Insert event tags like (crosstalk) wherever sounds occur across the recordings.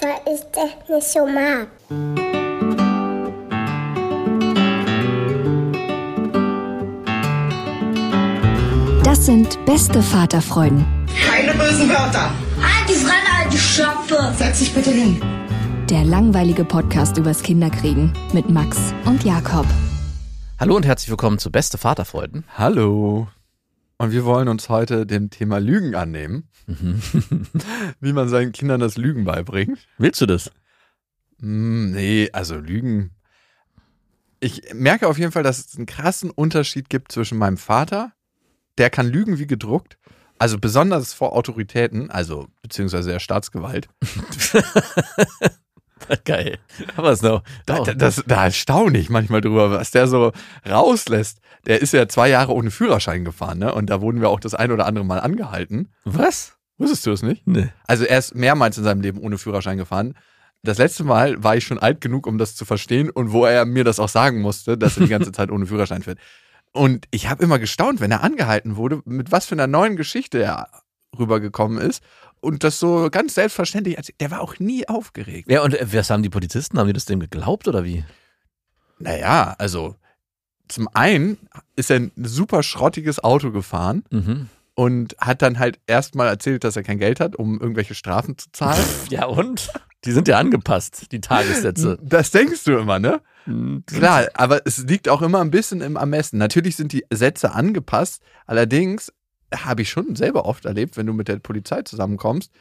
Weil ich das nicht so mag. Das sind beste Vaterfreuden. Keine bösen Wörter. Die Fremde, alte Schöpfe. Setz dich bitte hin. Der langweilige Podcast übers Kinderkriegen mit Max und Jakob. Hallo und herzlich willkommen zu Beste Vaterfreuden. Hallo. Und wir wollen uns heute dem Thema Lügen annehmen. Mhm. (laughs) Wie man seinen Kindern das Lügen beibringt. Willst du das? Mm, nee, also Lügen. Ich merke auf jeden Fall, dass es einen krassen Unterschied gibt zwischen meinem Vater, der kann lügen wie gedruckt, also besonders vor Autoritäten, also beziehungsweise der Staatsgewalt. (laughs) Geil. Aber so. Da, das, da staune ich manchmal drüber, was der so rauslässt. Der ist ja zwei Jahre ohne Führerschein gefahren, ne? Und da wurden wir auch das ein oder andere Mal angehalten. Was? Wusstest du es nicht? Nee. Also er ist mehrmals in seinem Leben ohne Führerschein gefahren. Das letzte Mal war ich schon alt genug, um das zu verstehen und wo er mir das auch sagen musste, dass er die ganze (laughs) Zeit ohne Führerschein fährt. Und ich habe immer gestaunt, wenn er angehalten wurde, mit was für einer neuen Geschichte er rübergekommen ist und das so ganz selbstverständlich, der war auch nie aufgeregt. Ja, und was haben die Polizisten? Haben die das dem geglaubt oder wie? Naja, also zum einen ist er ein super schrottiges Auto gefahren mhm. und hat dann halt erstmal erzählt, dass er kein Geld hat, um irgendwelche Strafen zu zahlen. (laughs) ja, und? Die sind ja angepasst, die Tagessätze. (laughs) Das denkst du immer, ne? Hm, Klar, aber es liegt auch immer ein bisschen im Ermessen. Natürlich sind die Sätze angepasst, allerdings habe ich schon selber oft erlebt, wenn du mit der Polizei zusammenkommst,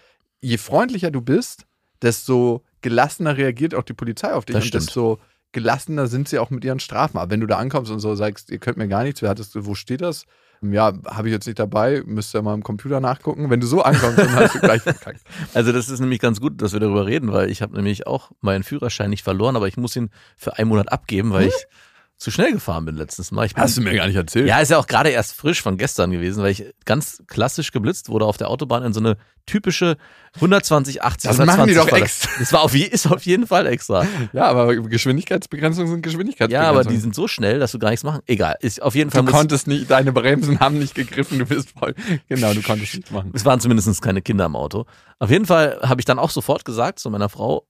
je freundlicher du bist, desto gelassener reagiert auch die Polizei auf dich das und stimmt. desto gelassener sind sie auch mit ihren Strafen. Aber wenn du da ankommst und so sagst, ihr könnt mir gar nichts, wer hattest, wo steht das? Ja, habe ich jetzt nicht dabei, müsst ihr mal im Computer nachgucken. Wenn du so ankommst, dann hast du gleich (laughs) verkackt. Also das ist nämlich ganz gut, dass wir darüber reden, weil ich habe nämlich auch meinen Führerschein nicht verloren, aber ich muss ihn für einen Monat abgeben, weil hm? ich zu schnell gefahren bin letztes Mal. Bin, Hast du mir gar nicht erzählt? Ja, ist ja auch gerade erst frisch von gestern gewesen, weil ich ganz klassisch geblitzt wurde auf der Autobahn in so eine typische 120, 80, das 120 machen die doch extra. Das war auf, ist auf jeden Fall extra. Ja, aber Geschwindigkeitsbegrenzungen sind Geschwindigkeitsbegrenzungen. Ja, aber die sind so schnell, dass du gar nichts machen. Egal, ist auf jeden Fall. Du konntest nicht, deine Bremsen haben nicht gegriffen, du bist voll. Genau, du konntest nichts machen. Es waren zumindest keine Kinder im Auto. Auf jeden Fall habe ich dann auch sofort gesagt zu meiner Frau,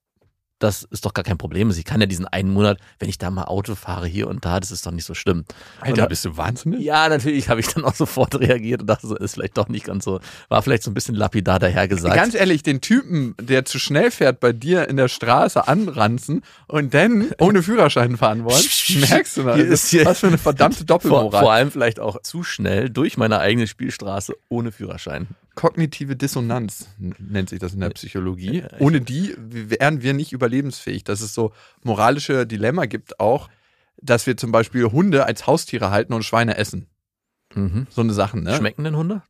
das ist doch gar kein Problem. Ich kann ja diesen einen Monat, wenn ich da mal Auto fahre hier und da, das ist doch nicht so schlimm. Alter, und, bist du wahnsinnig? Ja, natürlich habe ich dann auch sofort reagiert und dachte, so ist vielleicht doch nicht ganz so, war vielleicht so ein bisschen lapidar dahergesagt. Ganz ehrlich, den Typen, der zu schnell fährt, bei dir in der Straße anranzen und dann ohne Führerschein fahren wollen, merkst du noch, hier ist hier was für eine verdammte Doppelmoral. (laughs) Vor, vor allem vielleicht auch zu schnell durch meine eigene Spielstraße ohne Führerschein. Kognitive Dissonanz nennt sich das in der Psychologie. Ohne die wären wir nicht überlebensfähig. Dass es so moralische Dilemma gibt auch, dass wir zum Beispiel Hunde als Haustiere halten und Schweine essen. Mhm. So eine Sache, ne? Schmecken denn Hunde?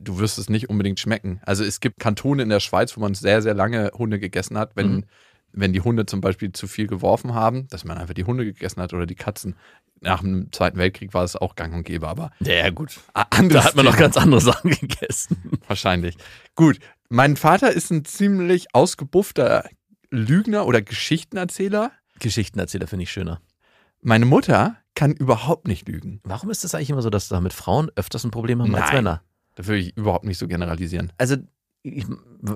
Du wirst es nicht unbedingt schmecken. Also es gibt Kantone in der Schweiz, wo man sehr, sehr lange Hunde gegessen hat, wenn, mhm. Wenn die Hunde zum Beispiel zu viel geworfen haben, dass man einfach die Hunde gegessen hat oder die Katzen nach dem Zweiten Weltkrieg war es auch gang und gäbe, aber. Ja, gut. Da hat man noch ganz andere Sachen (laughs) gegessen. Wahrscheinlich. Gut. Mein Vater ist ein ziemlich ausgebuffter Lügner oder Geschichtenerzähler. Geschichtenerzähler finde ich schöner. Meine Mutter kann überhaupt nicht lügen. Warum ist das eigentlich immer so, dass da mit Frauen öfters ein Problem haben Nein, als Männer? Da würde ich überhaupt nicht so generalisieren. Also ich,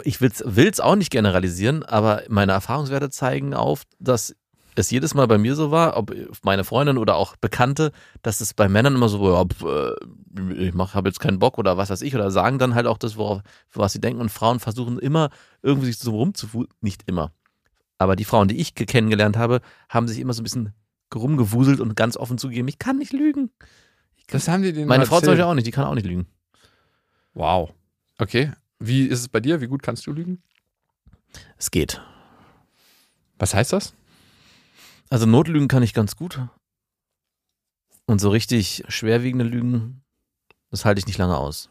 ich will es auch nicht generalisieren, aber meine Erfahrungswerte zeigen auf, dass es jedes Mal bei mir so war, ob meine Freundin oder auch Bekannte, dass es bei Männern immer so, ja, pf, äh, ich habe jetzt keinen Bock oder was weiß ich, oder sagen dann halt auch das, worauf, für was sie denken. Und Frauen versuchen immer irgendwie sich so rumzufußen, nicht immer. Aber die Frauen, die ich kennengelernt habe, haben sich immer so ein bisschen rumgewuselt und ganz offen zugegeben, ich kann nicht lügen. Das haben die denen Meine Frau zum erzählt. Beispiel auch nicht, die kann auch nicht lügen. Wow. Okay. Wie ist es bei dir? Wie gut kannst du lügen? Es geht. Was heißt das? Also Notlügen kann ich ganz gut. Und so richtig schwerwiegende Lügen, das halte ich nicht lange aus.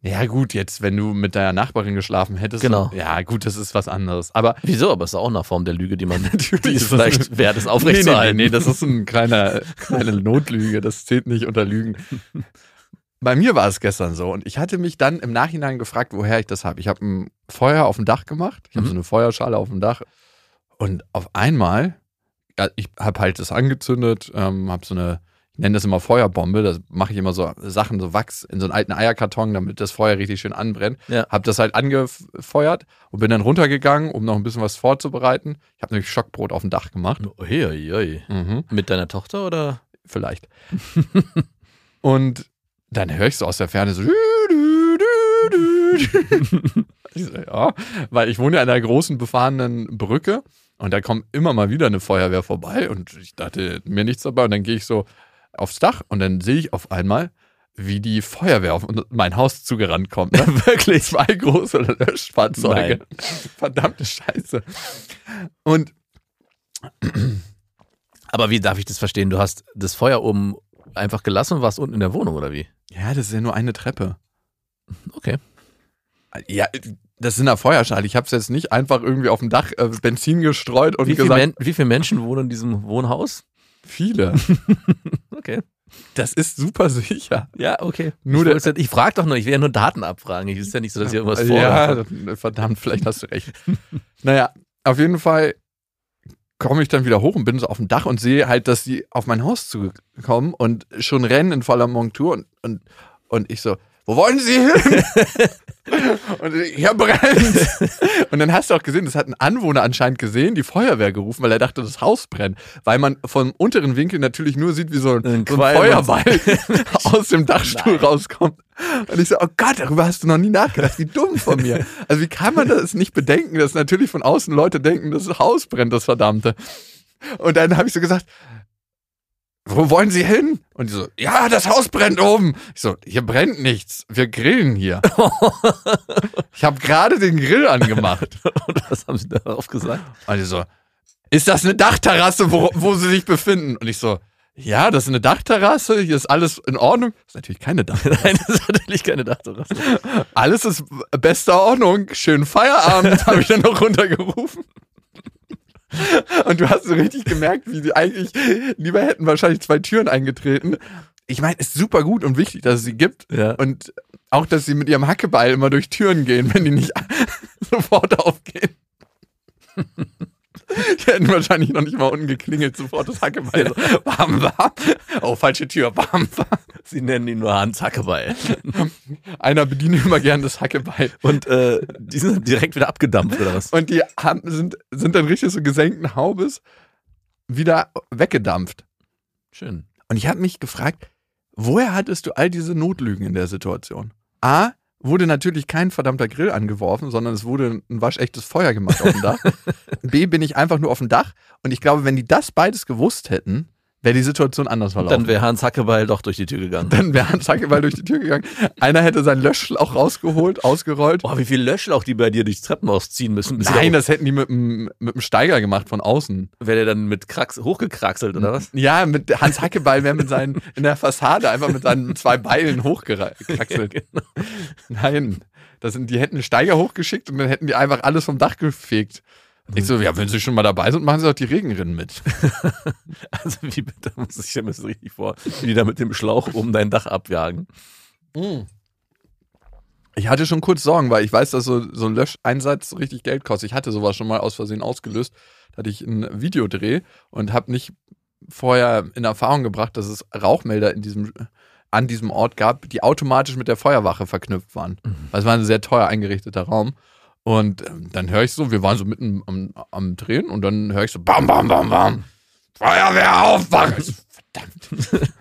Ja, gut, jetzt, wenn du mit deiner Nachbarin geschlafen hättest. Genau. Ja, gut, das ist was anderes. Aber Wieso? Aber es ist auch eine Form der Lüge, die man, (laughs) Natürlich die ist vielleicht wert, es nee, aufrechtzuerhalten. nee, nee, das ist ein kleiner, (laughs) kleine Notlüge. Das zählt nicht unter Lügen. (laughs) Bei mir war es gestern so und ich hatte mich dann im Nachhinein gefragt, woher ich das habe. Ich habe ein Feuer auf dem Dach gemacht. Ich habe Mhm. so eine Feuerschale auf dem Dach und auf einmal, ich habe halt das angezündet, ähm, habe so eine, ich nenne das immer Feuerbombe. Da mache ich immer so Sachen, so Wachs in so einen alten Eierkarton, damit das Feuer richtig schön anbrennt. Ja. Habe das halt angefeuert und bin dann runtergegangen, um noch ein bisschen was vorzubereiten. Ich habe nämlich Schockbrot auf dem Dach gemacht. Oi, oi, oi. Mhm Mit deiner Tochter oder? vielleicht. (laughs) und dann höre ich so aus der Ferne (laughs) so. Ja, weil ich wohne ja an einer großen befahrenen Brücke und da kommt immer mal wieder eine Feuerwehr vorbei und ich dachte mir nichts dabei und dann gehe ich so aufs Dach und dann sehe ich auf einmal, wie die Feuerwehr auf mein Haus zugerannt kommt. Ne? (laughs) Wirklich zwei große Löschfahrzeuge. Verdammte Scheiße. Und (clears throat) Aber wie darf ich das verstehen? Du hast das Feuer oben einfach gelassen und warst unten in der Wohnung oder wie? ja, das ist ja nur eine Treppe. Okay. Ja, das ist in der Feuerschale. Ich habe es jetzt nicht einfach irgendwie auf dem Dach äh, Benzin gestreut und Wie, viel gesagt, Men wie viele Menschen wohnen in diesem Wohnhaus? viele. (laughs) Okay. Das ist super sicher. Ja, okay. Nur ich ich frage doch nur, ich will ja nur Daten abfragen. Ich ist ja nicht so, dass ich irgendwas ja, vorhabe. verdammt, vielleicht hast du recht. naja, auf jeden Fall komme ich dann wieder hoch und bin so auf dem Dach und sehe halt, dass die auf mein Haus zukommen und schon rennen in voller Montur und, und, und ich so, wo wollen Sie hin? (laughs) und hier brennt. Und dann hast du auch gesehen, das hat ein Anwohner anscheinend gesehen, die Feuerwehr gerufen, weil er dachte, das Haus brennt. Weil man vom unteren Winkel natürlich nur sieht, wie so ein, Ein so ein. Feuerball (laughs) aus dem Dachstuhl rauskommt. Und ich so, oh Gott, darüber hast du noch nie nachgedacht. Wie dumm von mir. Also wie kann man das nicht bedenken, dass natürlich von außen Leute denken, das Haus brennt, das verdammte. Und dann habe ich so gesagt, wo wollen Sie hin? Und die so, ja, das Haus brennt oben. Ich so, hier brennt nichts. Wir grillen hier. ich habe gerade den Grill angemacht. Und was haben sie darauf gesagt? Und die so, ist das eine Dachterrasse, wo, wo Sie sich befinden? Und ich so, ja, das ist eine Dachterrasse, hier ist alles in Ordnung. Das ist natürlich keine (laughs) Dachterrasse. Nein, das ist natürlich keine Dachterrasse. Alles ist bester Ordnung. Schönen Feierabend, (laughs) habe ich dann noch runtergerufen. Und du hast so richtig gemerkt, wie sie eigentlich lieber hätten wahrscheinlich zwei Türen eingetreten. Ich meine, ist super gut und wichtig, dass es sie gibt. Ja. Und auch, dass sie mit ihrem Hackebeil immer durch Türen gehen, wenn die nicht (laughs) sofort aufgehen. (laughs) Die hätten wahrscheinlich noch nicht mal unten geklingelt, sofort das Hackebeil. So, warm, warm. Oh, falsche Tür, warm, warm. Sie nennen ihn nur Hans Hackebeil. (laughs) Einer bedient immer gern das Hackebeil. Und äh, die sind direkt wieder abgedampft, oder was? Und die haben, sind, sind dann richtig so gesenkten Haubes wieder weggedampft. Schön. Und ich habe mich gefragt, woher hattest du all diese Notlügen in der Situation? A, wurde natürlich kein verdammter Grill angeworfen, sondern es wurde ein waschechtes Feuer gemacht auf dem Dach. (laughs) B, bin ich einfach nur auf dem Dach. Und ich glaube, wenn die das beides gewusst hätten, wäre die Situation anders verlaufen. Dann wäre Hans Hackebeil doch durch die Tür gegangen. dann wäre Hans Hackeball durch die Tür gegangen. Einer hätte seinen Löschschlauch rausgeholt, ausgerollt. Boah, wie viel Löschlauch die bei dir durchs Treppenhaus ziehen müssen. Nein, das hätten die mit dem, mit dem Steiger gemacht von außen. Wäre der dann mit Krax hochgekraxelt, oder was? Ja, mit Hans Hackebeil wäre mit seinen, in der Fassade einfach mit seinen zwei Beilen hochgekraxelt. (laughs) genau. Nein, das sind, die hätten einen Steiger hochgeschickt und dann hätten die einfach alles vom Dach gefegt. Ich so, ja, wenn sie schon mal dabei sind, machen sie doch die Regenrinnen mit. (laughs) Also wie bitte, muss ich mir das richtig vor, wie die da mit dem Schlauch um dein Dach abjagen. Ich hatte schon kurz Sorgen, weil ich weiß, dass so, so ein Löscheinsatz richtig Geld kostet. Ich hatte sowas schon mal aus Versehen ausgelöst. Da hatte ich ein Videodreh und habe nicht vorher in Erfahrung gebracht, dass es Rauchmelder in diesem, an diesem Ort gab, die automatisch mit der Feuerwache verknüpft waren. Weil es war ein sehr teuer eingerichteter Raum. Und ähm, dann höre ich so, wir waren so mitten am, am Drehen und dann höre ich so bam, bam, bam, bam. Feuerwehr aufwachen! Verdammt. (laughs)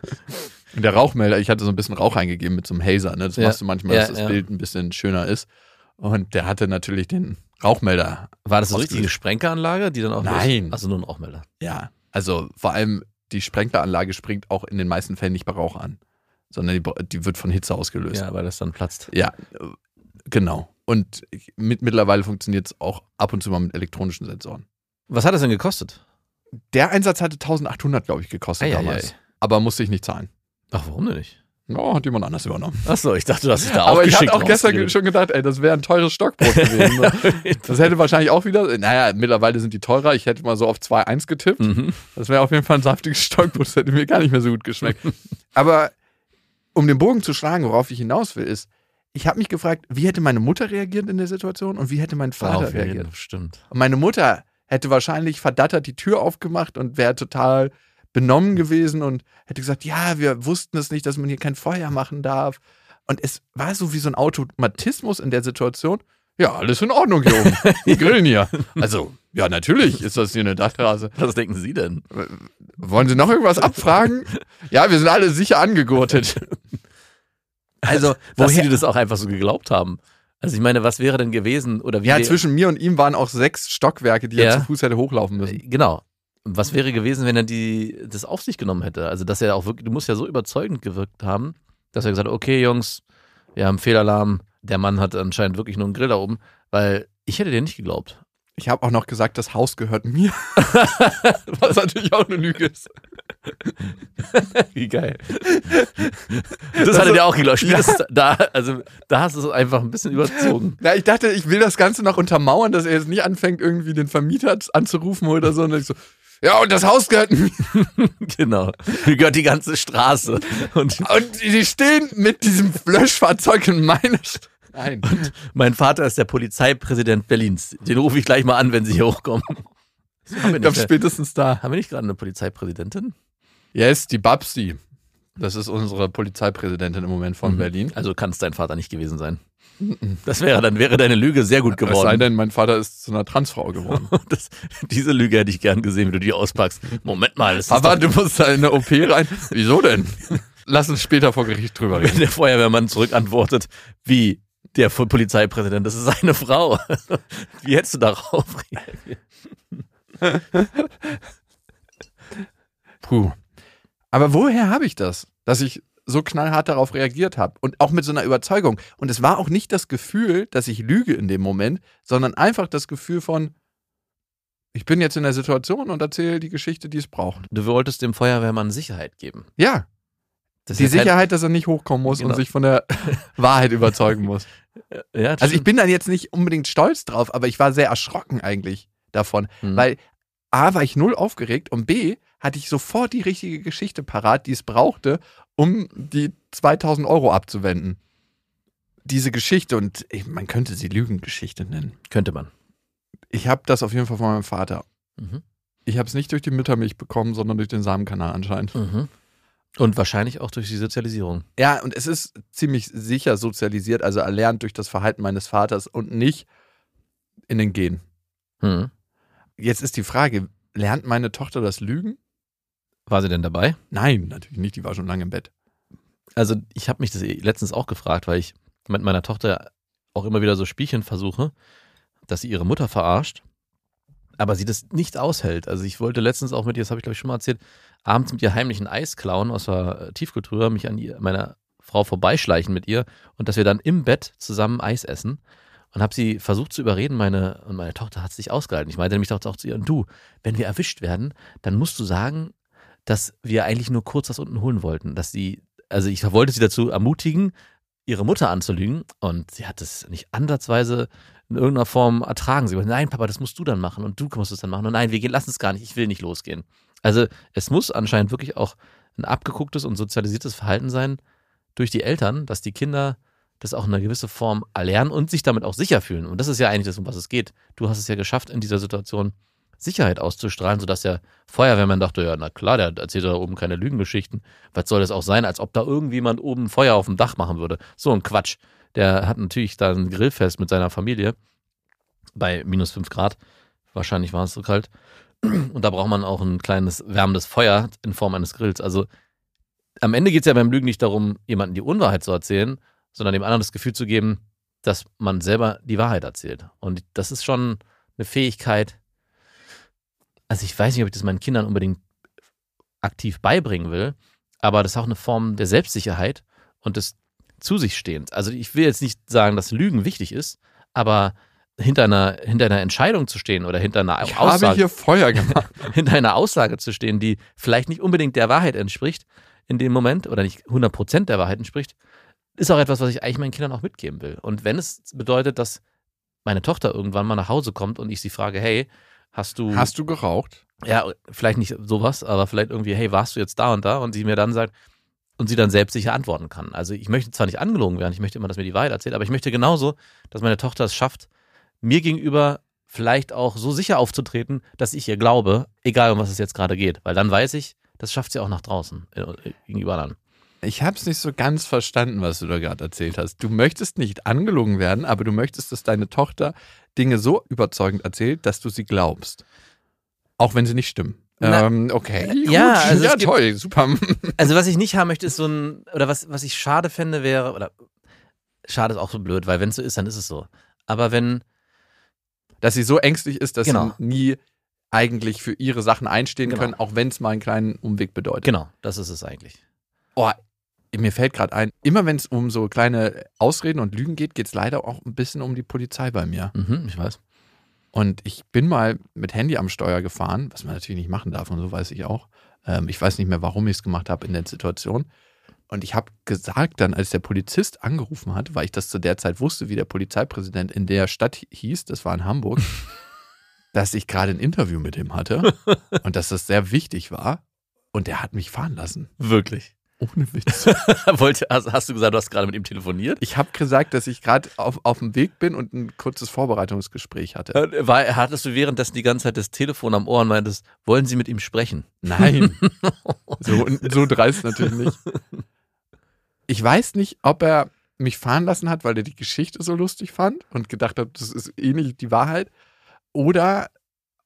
Und der Rauchmelder, ich hatte so ein bisschen Rauch eingegeben mit so einem Hazer, ne? Das Ja. machst du manchmal, Ja, dass das ja. Bild ein bisschen schöner ist. Und der hatte natürlich den Rauchmelder. War das eine Ausgelöst. richtige Sprenkeranlage, die dann auch Nein. Also nur ein Rauchmelder. Ja. Also vor allem die Sprenkleranlage springt auch in den meisten Fällen nicht bei Rauch an, sondern die, die wird von Hitze ausgelöst. Ja, weil das dann platzt. Ja, genau. Und mit, mittlerweile funktioniert es auch ab und zu mal mit elektronischen Sensoren. Was hat das denn gekostet? Der Einsatz hatte 1800, glaube ich, gekostet Ei, ei, damals. ei. Aber musste ich nicht zahlen. Ach, warum denn nicht? Ja, hat jemand anders übernommen. Achso, ich dachte, du hast dich da Aber ich hatte auch gestern schon gedacht, ey, das wäre ein teures Stockbrot gewesen. ne? (laughs) Das hätte wahrscheinlich auch wieder, naja, mittlerweile sind die teurer. Ich hätte mal so auf 2,1 getippt. Mhm. Das wäre auf jeden Fall ein saftiges Stockbrot. Das hätte mir gar nicht mehr so gut geschmeckt. (laughs) Aber um den Bogen zu schlagen, worauf ich hinaus will, ist, ich habe mich gefragt, wie hätte meine Mutter reagiert in der Situation und wie hätte mein Vater Auf jeden, reagiert? Stimmt. Und meine Mutter hätte wahrscheinlich verdattert die Tür aufgemacht und wäre total benommen gewesen und hätte gesagt, ja, wir wussten es nicht, dass man hier kein Feuer machen darf. Und es war so wie so ein Automatismus in der Situation. Ja, alles in Ordnung hier oben. (laughs) Wir grillen hier. Also, ja, natürlich ist das hier eine Dachterrasse. Was denken Sie denn? Wollen Sie noch irgendwas abfragen? (laughs) Ja, wir sind alle sicher angegurtet. Also, (laughs) woher- Sie das auch einfach so geglaubt haben. Also ich meine, was wäre denn gewesen oder wie Ja, zwischen mir und ihm waren auch sechs Stockwerke, die er Ja. zu Fuß hätte hochlaufen müssen. Genau. Was wäre gewesen, wenn er die das auf sich genommen hätte? Also, dass er auch wirklich, du musst ja so überzeugend gewirkt haben, dass er gesagt hat, okay, Jungs, wir haben Fehlalarm, der Mann hat anscheinend wirklich nur einen Grill da oben, weil ich hätte dir nicht geglaubt. Ich habe auch noch gesagt, das Haus gehört mir. (laughs) Was natürlich auch eine Lüge ist. (laughs) Wie geil. Das hat er dir auch geglaubt. Spätestens da, also da hast du es einfach ein bisschen überzogen. Ja, ich dachte, ich will das Ganze noch untermauern, dass er jetzt nicht anfängt, irgendwie den Vermieter anzurufen oder so. Und ich so, ja, und das Haus gehört mir. (laughs) Genau. Mir gehört die ganze Straße. Und Und die stehen mit diesem Löschfahrzeug in meiner Stadt. Nein. mein Vater ist der Polizeipräsident Berlins. Den rufe ich gleich mal an, wenn sie hier hochkommen. Ich glaube, nicht, spätestens da. haben wir nicht gerade eine Polizeipräsidentin? Yes, die Babsi. Das ist unsere Polizeipräsidentin im Moment von Mhm. Berlin. Also kann es dein Vater nicht gewesen sein. Das wäre, dann wäre deine Lüge sehr gut Es sei geworden. denn, mein Vater ist zu einer Transfrau geworden. (laughs) Das, diese Lüge hätte ich gern gesehen, wie du die auspackst. Moment mal, das Papa, du musst da in eine OP rein. Wieso denn? (laughs) Lass uns später vor Gericht drüber wenn reden. der Feuerwehrmann zurückantwortet, wie der Polizeipräsident, das ist seine Frau. (laughs) Wie hättest du darauf reagiert? Puh. Aber woher habe ich das, dass ich so knallhart darauf reagiert habe und auch mit so einer Überzeugung? Und es war auch nicht das Gefühl, dass ich lüge in dem Moment, sondern einfach das Gefühl von, ich bin jetzt in der Situation und erzähle die Geschichte, die es braucht. Du wolltest dem Feuerwehrmann Sicherheit geben. Ja, Das die Sicherheit, dass er nicht hochkommen muss Genau. und sich von der (laughs) Wahrheit überzeugen muss. Ja, Also ich stimmt. bin dann jetzt nicht unbedingt stolz drauf, aber ich war sehr erschrocken eigentlich davon, Mhm. weil A war ich null aufgeregt und B hatte ich sofort die richtige Geschichte parat, die es brauchte, um die 2000 Euro abzuwenden. Diese Geschichte und ich, man könnte sie Lügengeschichte nennen. Könnte man. Ich habe das auf jeden Fall von meinem Vater. Mhm. Ich habe es nicht durch die Müttermilch bekommen, sondern durch den Samenkanal anscheinend. Mhm. Und wahrscheinlich auch durch die Sozialisierung. Ja, und es ist ziemlich sicher sozialisiert, also erlernt durch das Verhalten meines Vaters und nicht in den Genen. Mhm. Jetzt ist die Frage, lernt meine Tochter das Lügen? War sie denn dabei? Nein, natürlich nicht, die war schon lange im Bett. Also ich habe mich das letztens auch gefragt, weil ich mit meiner Tochter auch immer wieder so Spielchen versuche, dass sie ihre Mutter verarscht, aber sie das nicht aushält. Also ich wollte letztens auch mit ihr, das habe ich glaube ich schon mal erzählt, abends mit ihr heimlich ein Eis klauen aus der Tiefkultur, mich an ihr, meiner Frau vorbeischleichen mit ihr und dass wir dann im Bett zusammen Eis essen. Und habe sie versucht zu überreden, meine, und meine Tochter hat es nicht ausgehalten. Ich meinte nämlich auch zu ihr, und du, wenn wir erwischt werden, dann musst du sagen, dass wir eigentlich nur kurz das unten holen wollten. Dass sie, also ich wollte sie dazu ermutigen, ihre Mutter anzulügen und sie hat es nicht ansatzweise in irgendeiner Form ertragen. Sie meinte, nein, Papa, das musst du dann machen und du musst es dann machen. Und nein, wir gehen, lassen es gar nicht, ich will nicht losgehen. Also es muss anscheinend wirklich auch ein abgegucktes und sozialisiertes Verhalten sein durch die Eltern, dass die Kinder das auch in einer gewissen Form erlernen und sich damit auch sicher fühlen. Und das ist ja eigentlich das, um was es geht. Du hast es ja geschafft, in dieser Situation Sicherheit auszustrahlen, sodass der Feuerwehrmann dachte, ja, na klar, der erzählt da oben keine Lügengeschichten. Was soll das auch sein, als ob da irgendjemand oben Feuer auf dem Dach machen würde? So ein Quatsch. Der hat natürlich da ein Grillfest mit seiner Familie bei minus fünf Grad. Wahrscheinlich war es so kalt. Und da braucht man auch ein kleines wärmendes Feuer in Form eines Grills. Also am Ende geht es ja beim Lügen nicht darum, jemandem die Unwahrheit zu erzählen, sondern dem anderen das Gefühl zu geben, dass man selber die Wahrheit erzählt. Und das ist schon eine Fähigkeit. Also ich weiß nicht, ob ich das meinen Kindern unbedingt aktiv beibringen will, aber das ist auch eine Form der Selbstsicherheit und des zu sich Stehens. Also ich will jetzt nicht sagen, dass Lügen wichtig ist, aber hinter einer, hinter einer Entscheidung zu stehen oder hinter einer Ich habe Aussage, hier Feuer gemacht. (laughs) hinter einer Aussage zu stehen, die vielleicht nicht unbedingt der Wahrheit entspricht in dem Moment oder nicht 100% der Wahrheit entspricht, ist auch etwas, was ich eigentlich meinen Kindern auch mitgeben will. Und wenn es bedeutet, dass meine Tochter irgendwann mal nach Hause kommt und ich sie frage, hey, hast du, Hast du geraucht? ja, vielleicht nicht sowas, aber vielleicht irgendwie, hey, warst du jetzt da und da? Und sie mir dann sagt, und sie dann selbstsicher antworten kann. Also ich möchte zwar nicht angelogen werden, ich möchte immer, dass mir die Wahrheit erzählt, aber ich möchte genauso, dass meine Tochter es schafft, mir gegenüber vielleicht auch so sicher aufzutreten, dass ich ihr glaube, egal um was es jetzt gerade geht. Weil dann weiß ich, das schafft sie auch nach draußen, äh, gegenüber anderen. Ich habe es nicht so ganz verstanden, was du da gerade erzählt hast. Du möchtest nicht angelogen werden, aber du möchtest, dass deine Tochter Dinge so überzeugend erzählt, dass du sie glaubst. Auch wenn sie nicht stimmen. Na- ähm, okay. Ja, (laughs) also es ja gibt- toll, super. (laughs) Also was ich nicht haben möchte, ist so ein, oder was, was ich schade fände, wäre, oder schade ist auch so blöd, weil wenn es so ist, dann ist es so. Aber wenn, Dass sie so ängstlich ist, dass Genau. sie nie eigentlich für ihre Sachen einstehen Genau. können, auch wenn es mal einen kleinen Umweg bedeutet. genau, das ist es eigentlich. Oh, mir fällt gerade ein, immer wenn es um so kleine Ausreden und Lügen geht, geht es leider auch ein bisschen um die Polizei bei mir. Mhm, ich weiß. Und ich bin mal mit Handy am Steuer gefahren, was man natürlich nicht machen darf und so weiß ich auch. Ähm, ich weiß nicht mehr, warum ich es gemacht habe in der Situation. Und ich habe gesagt dann, als der Polizist angerufen hat, weil ich das zu der Zeit wusste, wie der Polizeipräsident in der Stadt hieß, das war in Hamburg, (laughs) dass ich gerade ein Interview mit ihm hatte (laughs) und dass das sehr wichtig war. Und der hat mich fahren lassen. Wirklich. Ohne Witz. (laughs) Wollte, hast, hast du gesagt, du hast gerade mit ihm telefoniert? Ich habe gesagt, dass ich gerade auf, auf dem Weg bin und ein kurzes Vorbereitungsgespräch hatte. Äh, War, hattest du währenddessen die ganze Zeit das Telefon am Ohr und meintest, wollen Sie mit ihm sprechen? Nein. so, so dreist natürlich nicht. Ich weiß nicht, ob er mich fahren lassen hat, weil er die Geschichte so lustig fand und gedacht hat, das ist eh nicht die Wahrheit. Oder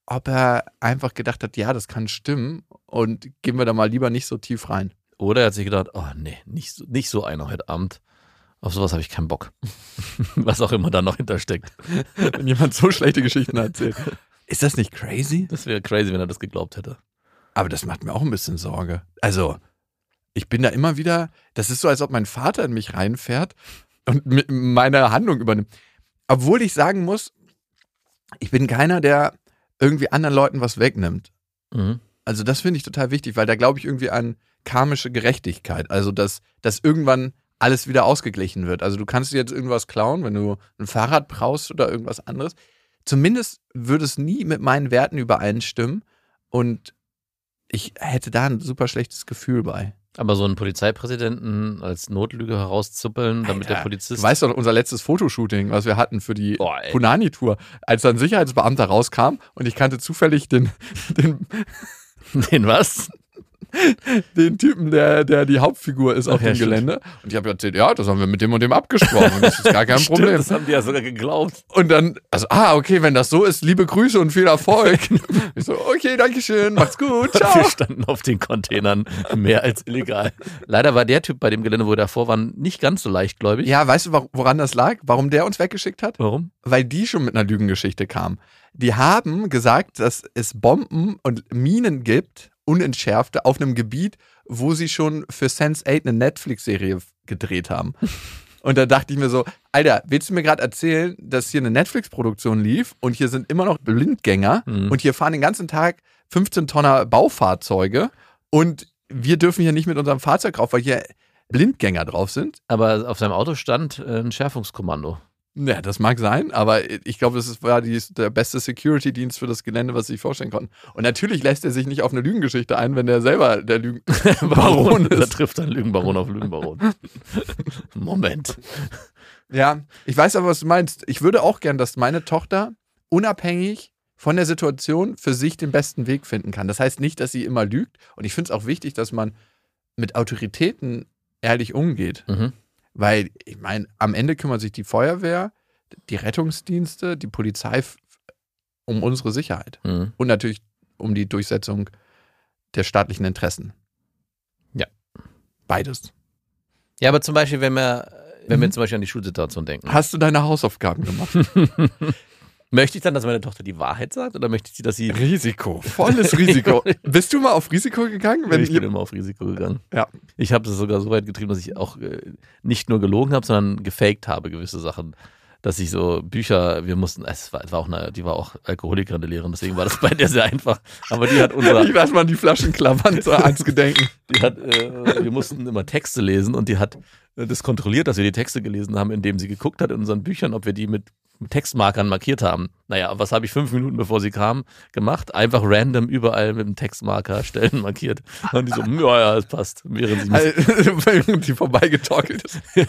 ob er einfach gedacht hat, ja, das kann stimmen und gehen wir da mal lieber nicht so tief rein. Oder er hat sich gedacht, oh nee, nicht, so- nicht so einer heute Abend. Auf sowas habe ich keinen Bock. (laughs) Was auch immer da noch hintersteckt. (laughs) Wenn jemand so schlechte Geschichten erzählt. (laughs) Ist das nicht crazy? Das wäre crazy, wenn er das geglaubt hätte. Aber das macht mir auch ein bisschen Sorge. Also, ich bin da immer wieder, das ist so, als ob mein Vater in mich reinfährt und mit meine Handlung übernimmt. Obwohl ich sagen muss, ich bin keiner, der irgendwie anderen Leuten was wegnimmt. Mhm. Also das finde ich total wichtig, weil da glaube ich irgendwie an karmische Gerechtigkeit. Also dass, dass irgendwann alles wieder ausgeglichen wird. Also du kannst dir jetzt irgendwas klauen, wenn du ein Fahrrad brauchst oder irgendwas anderes. Zumindest würde es nie mit meinen Werten übereinstimmen und ich hätte da ein super schlechtes Gefühl bei. Aber so einen Polizeipräsidenten als Notlüge herauszuppeln, damit der Alter, Polizist. Du weißt doch, unser letztes Fotoshooting, was wir hatten für die. Punani-Tour, als dann ein Sicherheitsbeamter rauskam und ich kannte zufällig den, (laughs) den, Den was? Den Typen, der, der die Hauptfigur ist auf Ach ja, dem stimmt. Gelände. Und ich habe erzählt, ja, das haben wir mit dem und dem abgesprochen. Und das ist gar kein (laughs) Stimmt, Problem. Das haben die ja sogar geglaubt. Und dann, also, ah, okay, wenn das so ist, liebe Grüße und viel Erfolg. (laughs) ich so, okay, danke schön, macht's gut, (laughs) ciao. Wir standen auf den Containern mehr als illegal. Leider war der Typ bei dem Gelände, wo wir davor waren, nicht ganz so leichtgläubig. Ja, weißt du, wor- woran das lag? Warum der uns weggeschickt hat? Warum? Weil die schon mit einer Lügengeschichte kamen. Die haben gesagt, dass es Bomben und Minen gibt, unentschärfte, auf einem Gebiet, wo sie schon für Sense8 eine Netflix-Serie gedreht haben. Und da dachte ich mir so, Alter, willst du mir gerade erzählen, dass hier eine Netflix-Produktion lief und hier sind immer noch Blindgänger Mhm. und hier fahren den ganzen Tag 15 Tonner Baufahrzeuge und wir dürfen hier nicht mit unserem Fahrzeug rauf, weil hier Blindgänger drauf sind? Aber auf seinem Auto stand äh, ein Schärfungskommando. Ja, das mag sein, aber ich glaube, das war die, der beste Security-Dienst für das Gelände, was sie sich vorstellen konnten. Und natürlich lässt er sich nicht auf eine Lügengeschichte ein, wenn der selber der Lügenbaron (laughs) Da ist. trifft ein Lügenbaron auf Lügenbaron. (laughs) Moment. Ja, ich weiß aber, was du meinst. Ich würde auch gern, dass meine Tochter unabhängig von der Situation für sich den besten Weg finden kann. Das heißt nicht, dass sie immer lügt. Und ich finde es auch wichtig, dass man mit Autoritäten ehrlich umgeht. Mhm. Weil, ich meine, am Ende kümmert sich die Feuerwehr, die Rettungsdienste, die Polizei um unsere Sicherheit Mhm. und natürlich um die Durchsetzung der staatlichen Interessen. Ja. Beides. Ja, aber zum Beispiel, wenn wir, wenn wir Mhm. zum Beispiel an die Schulsituation denken. Hast du deine Hausaufgaben gemacht? (laughs) Möchte ich dann, dass meine Tochter die Wahrheit sagt oder möchte ich, dass sie. Risiko, volles Risiko. (laughs) Bist du mal auf Risiko gegangen? Wenn ich bin immer auf Risiko gegangen. Ja. Ich habe es sogar so weit getrieben, dass ich auch äh, nicht nur gelogen habe, sondern gefaked habe gewisse Sachen. Dass ich so Bücher, wir mussten, es war, war auch eine, die war auch Alkoholikerin, eine Lehrerin, deswegen war das bei der sehr einfach. Aber die hat unser, ich lass mal die Flaschen klappern, so (laughs) ans Gedenken. die hat, äh, wir mussten immer Texte lesen und die hat äh, das kontrolliert, dass wir die Texte gelesen haben, indem sie geguckt hat in unseren Büchern, ob wir die mit Textmarkern markiert haben. Naja, was habe ich fünf Minuten bevor sie kam gemacht? Einfach random überall mit dem Textmarker Stellen markiert. Und die so, ja, ja, es passt. Während sie (laughs) Während sie vorbeigetorkelt ist. (laughs)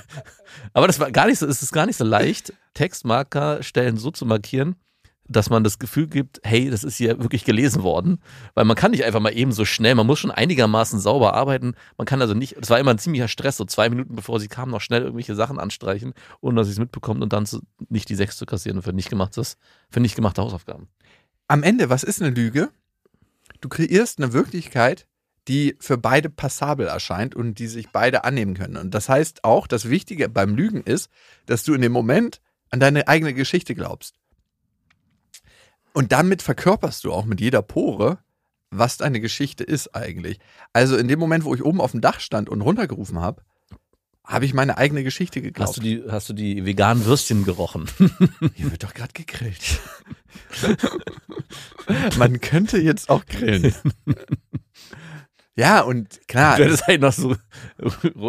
Aber das war gar nicht so, es ist gar nicht so leicht, Textmarkerstellen so zu markieren, dass man das Gefühl gibt, hey, das ist hier wirklich gelesen worden. Weil man kann nicht einfach mal eben so schnell, man muss schon einigermaßen sauber arbeiten. Man kann also nicht, es war immer ein ziemlicher Stress, so zwei Minuten bevor sie kam, noch schnell irgendwelche Sachen anstreichen, ohne dass sie es mitbekommt und dann zu, nicht die sechs zu kassieren für nicht gemachtes, für nicht gemachte Hausaufgaben. Am Ende, was ist eine Lüge? Du kreierst eine Wirklichkeit, die für beide passabel erscheint und die sich beide annehmen können. Und das heißt auch, das Wichtige beim Lügen ist, dass du in dem Moment an deine eigene Geschichte glaubst. Und damit verkörperst du auch mit jeder Pore, was deine Geschichte ist eigentlich. Also in dem Moment, wo ich oben auf dem Dach stand und runtergerufen habe, habe ich meine eigene Geschichte geglaubt. Hast du die, hast du die veganen Würstchen gerochen? (laughs) Hier wird doch gerade gegrillt. (laughs) Man könnte jetzt auch grillen. Ja, und klar, Du hättest halt noch so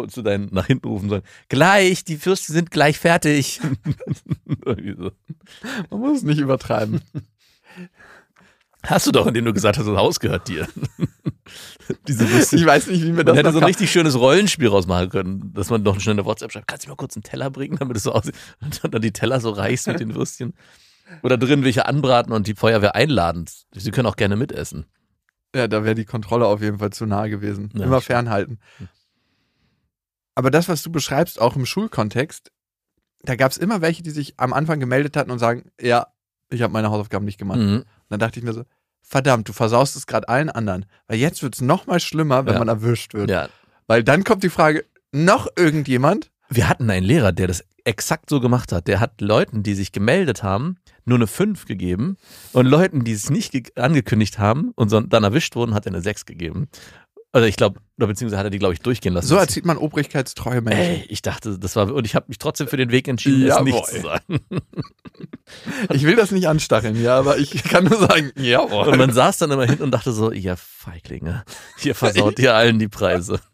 zu deinen nach hinten rufen sollen. Gleich, die Würstchen sind gleich fertig. (laughs) So. man muss es nicht übertreiben. Hast du doch, indem du gesagt hast, das Haus gehört dir. (laughs) Diese Würstchen. Ich weiß nicht, wie mir Man das hätte noch so ein richtig schönes Rollenspiel rausmachen können, dass man noch schnell eine WhatsApp schreibt. Kannst du mir mal kurz einen Teller bringen, damit es so aussieht? (laughs) Und dann die Teller so reichst mit den Würstchen. Oder drin welche anbraten und die Feuerwehr einladen. Sie können auch gerne mitessen. Ja, da wäre die Kontrolle auf jeden Fall zu nahe gewesen. Ja, Immer fernhalten. Aber das, was du beschreibst, auch im Schulkontext, da gab es immer welche, die sich am Anfang gemeldet hatten und sagen, ja, ich habe meine Hausaufgaben nicht gemacht. Mhm. Und dann dachte ich mir so, verdammt, du versaust es gerade allen anderen. Weil jetzt wird es noch mal schlimmer, wenn Ja. man erwischt wird. Ja. Weil dann kommt die Frage, noch irgendjemand? Wir hatten einen Lehrer, der das exakt so gemacht hat. Der hat Leuten, die sich gemeldet haben, nur eine 5 gegeben und Leuten, die es nicht ge- angekündigt haben und dann erwischt wurden, hat er eine 6 gegeben. Also ich glaube, oder beziehungsweise hat er die, glaube ich, durchgehen lassen. So erzieht man obrigkeitstreue Menschen. Ey, ich dachte, das war, und ich habe mich trotzdem für den Weg entschieden, es Jawohl. nicht zu sagen. (laughs) Ich will das nicht anstacheln, ja, aber ich (laughs) kann nur sagen, jawohl. Und man saß dann immer hin und dachte so, ihr Feiglinge, ihr versaut ihr allen die Preise. (laughs)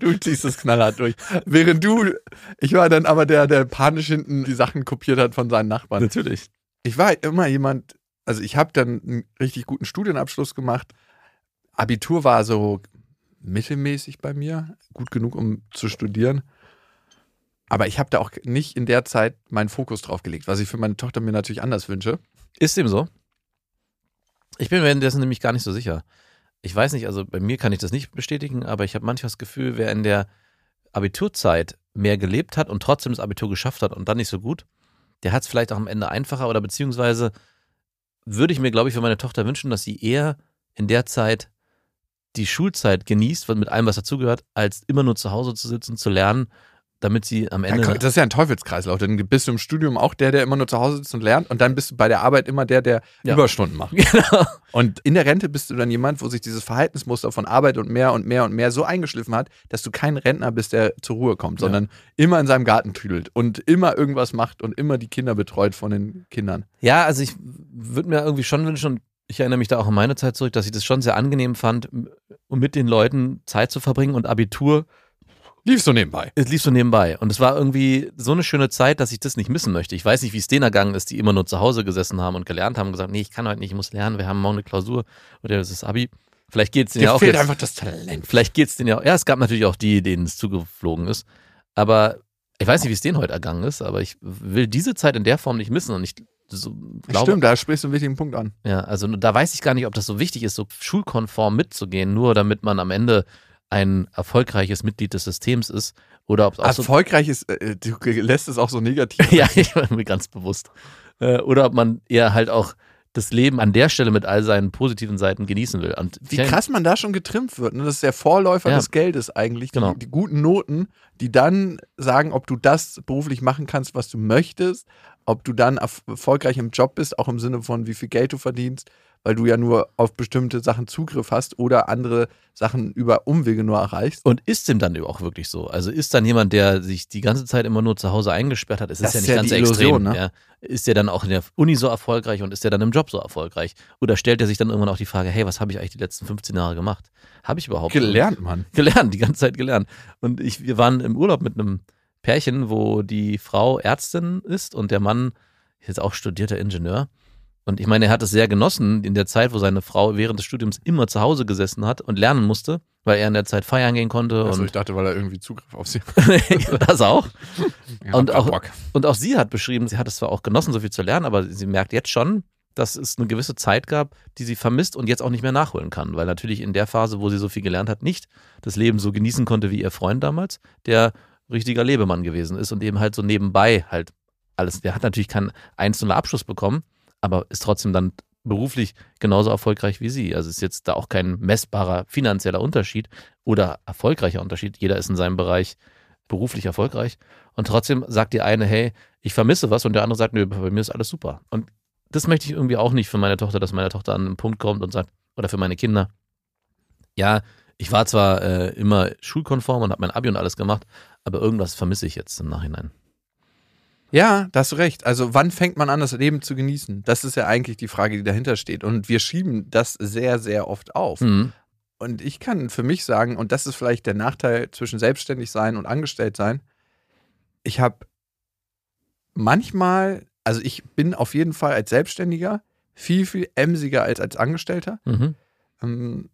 Du ziehst es knallhart durch. Während du, ich war dann aber der, der panisch hinten die Sachen kopiert hat von seinen Nachbarn. Natürlich. Ich war immer jemand, also ich habe dann einen richtig guten Studienabschluss gemacht. Abitur war so mittelmäßig bei mir, gut genug, um zu studieren. Aber ich habe da auch nicht in der Zeit meinen Fokus drauf gelegt, was ich für meine Tochter mir natürlich anders wünsche. Ist dem so? Ich bin mir dessen nämlich gar nicht so sicher. Ich weiß nicht, also bei mir kann ich das nicht bestätigen, aber ich habe manchmal das Gefühl, wer in der Abiturzeit mehr gelebt hat und trotzdem das Abitur geschafft hat und dann nicht so gut, der hat es vielleicht auch am Ende einfacher oder beziehungsweise würde ich mir, glaube ich, für meine Tochter wünschen, dass sie eher in der Zeit die Schulzeit genießt, mit allem, was dazugehört, als immer nur zu Hause zu sitzen, zu lernen, damit sie am Ja, Ende. das ist ja ein Teufelskreislauf. Dann bist du im Studium auch der, der immer nur zu Hause sitzt und lernt und dann bist du bei der Arbeit immer der, der Ja. Überstunden macht. (laughs) genau. Und in der Rente bist du dann jemand, wo sich dieses Verhaltensmuster von Arbeit und mehr und mehr und mehr so eingeschliffen hat, dass du kein Rentner bist, der zur Ruhe kommt, Ja. sondern immer in seinem Garten tüdelt und immer irgendwas macht und immer die Kinder betreut von den Kindern. Ja, also ich würde mir irgendwie schon wünschen, und ich erinnere mich da auch an meine Zeit zurück, dass ich das schon sehr angenehm fand, um mit den Leuten Zeit zu verbringen und Abitur, Lief so nebenbei. es lief so nebenbei. Und es war irgendwie so eine schöne Zeit, dass ich das nicht missen möchte. Ich weiß nicht, wie es denen ergangen ist, die immer nur zu Hause gesessen haben und gelernt haben und gesagt, nee, ich kann heute nicht, ich muss lernen, wir haben morgen eine Klausur oder das ist Abi. Vielleicht geht's denen Dir ja auch fehlt jetzt, einfach das Talent. Vielleicht geht's denen ja auch. Ja, es gab natürlich auch die, denen es zugeflogen ist. Aber ich weiß nicht, wie es denen heute ergangen ist, aber ich will diese Zeit in der Form nicht missen und ich so, glaube, Stimmt, da sprichst du einen wichtigen Punkt an. ja, also da weiß ich gar nicht, ob das so wichtig ist, so schulkonform mitzugehen, nur damit man am Ende ein erfolgreiches Mitglied des Systems ist oder ob es auch so Erfolgreich ist, äh, du lässt es auch so negativ. (laughs) ja, ich war mir ganz bewusst. Äh, Oder ob man eher halt auch das Leben an der Stelle mit all seinen positiven Seiten genießen will. Und Wie krass man da schon getrimmt wird. Ne? Das ist der Vorläufer Ja. des Geldes eigentlich. Die, Genau. die guten Noten, die dann sagen, ob du das beruflich machen kannst, was du möchtest, ob du dann erf- erfolgreich im Job bist, auch im Sinne von, wie viel Geld du verdienst, weil du ja nur auf bestimmte Sachen Zugriff hast oder andere Sachen über Umwege nur erreichst. Und ist dem dann auch wirklich so? Also ist dann jemand, der sich die ganze Zeit immer nur zu Hause eingesperrt hat, es ist Das ja ist nicht ja ganz so extrem. Illusion, ne? ja. Ist der dann auch in der Uni so erfolgreich und ist der dann im Job so erfolgreich? Oder stellt er sich dann irgendwann auch die Frage, hey, was habe ich eigentlich die letzten 15 Jahre gemacht? Habe ich überhaupt Gelernt, Mann. (laughs) gelernt, die ganze Zeit gelernt. Und ich, wir waren im Urlaub mit einem Pärchen, wo die Frau Ärztin ist und der Mann ist jetzt auch studierter Ingenieur. Und ich meine, er hat es sehr genossen in der Zeit, wo seine Frau während des Studiums immer zu Hause gesessen hat und lernen musste, weil er in der Zeit feiern gehen konnte Also ich dachte, weil er irgendwie Zugriff auf sie (laughs) das auch. Ja, Und auch- Bock. Und auch sie hat beschrieben, sie hat es zwar auch genossen, so viel zu lernen, aber sie merkt jetzt schon, dass es eine gewisse Zeit gab, die sie vermisst und jetzt auch nicht mehr nachholen kann, weil natürlich in der Phase, wo sie so viel gelernt hat, nicht das Leben so genießen konnte wie ihr Freund damals, der richtiger Lebemann gewesen ist und eben halt so nebenbei halt alles, der hat natürlich keinen einzelnen Abschluss bekommen, aber ist trotzdem dann beruflich genauso erfolgreich wie sie. Also ist jetzt da auch kein messbarer finanzieller Unterschied oder erfolgreicher Unterschied. Jeder ist in seinem Bereich beruflich erfolgreich. Und trotzdem sagt die eine, hey, ich vermisse was und der andere sagt, nö, bei mir ist alles super. Und das möchte ich irgendwie auch nicht für meine Tochter, dass meine Tochter an einen Punkt kommt und sagt, oder für meine Kinder, ja, ich war zwar äh, immer schulkonform und habe mein Abi und alles gemacht, aber irgendwas vermisse ich jetzt im Nachhinein. Ja, da hast du recht. Also wann fängt man an, das Leben zu genießen? Das ist ja eigentlich die Frage, die dahinter steht. Und wir schieben das sehr, sehr oft auf. Mhm. Und ich kann für mich sagen, und das ist vielleicht der Nachteil zwischen selbstständig sein und angestellt sein, ich habe manchmal, also ich bin auf jeden Fall als Selbstständiger viel, viel emsiger als als Angestellter, Mhm. ähm,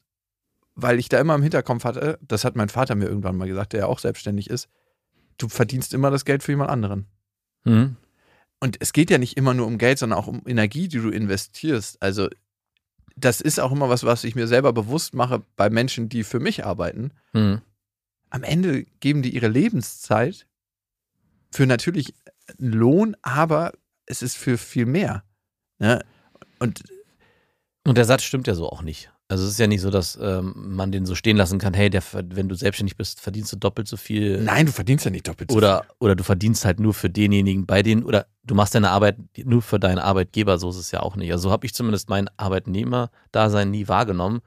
weil ich da immer im Hinterkopf hatte, das hat mein Vater mir irgendwann mal gesagt, der ja auch selbstständig ist, du verdienst immer das Geld für jemand anderen. Mhm. Und es geht ja nicht immer nur um Geld, sondern auch um Energie, die du investierst. Also das ist auch immer was, was ich mir selber bewusst mache bei Menschen, die für mich arbeiten. Mhm. Am Ende geben die ihre Lebenszeit für natürlich einen Lohn, aber es ist für viel mehr. Ne? Und Und der Satz stimmt ja so auch nicht. Also es ist ja nicht so, dass ähm, man den so stehen lassen kann, hey, der, wenn du selbstständig bist, verdienst du doppelt so viel. nein, du verdienst ja nicht doppelt so Oder, oder du verdienst halt nur für denjenigen bei denen, oder du machst deine Arbeit nur für deinen Arbeitgeber, so ist es ja auch nicht. Also so habe ich zumindest mein Arbeitnehmer-Dasein nie wahrgenommen.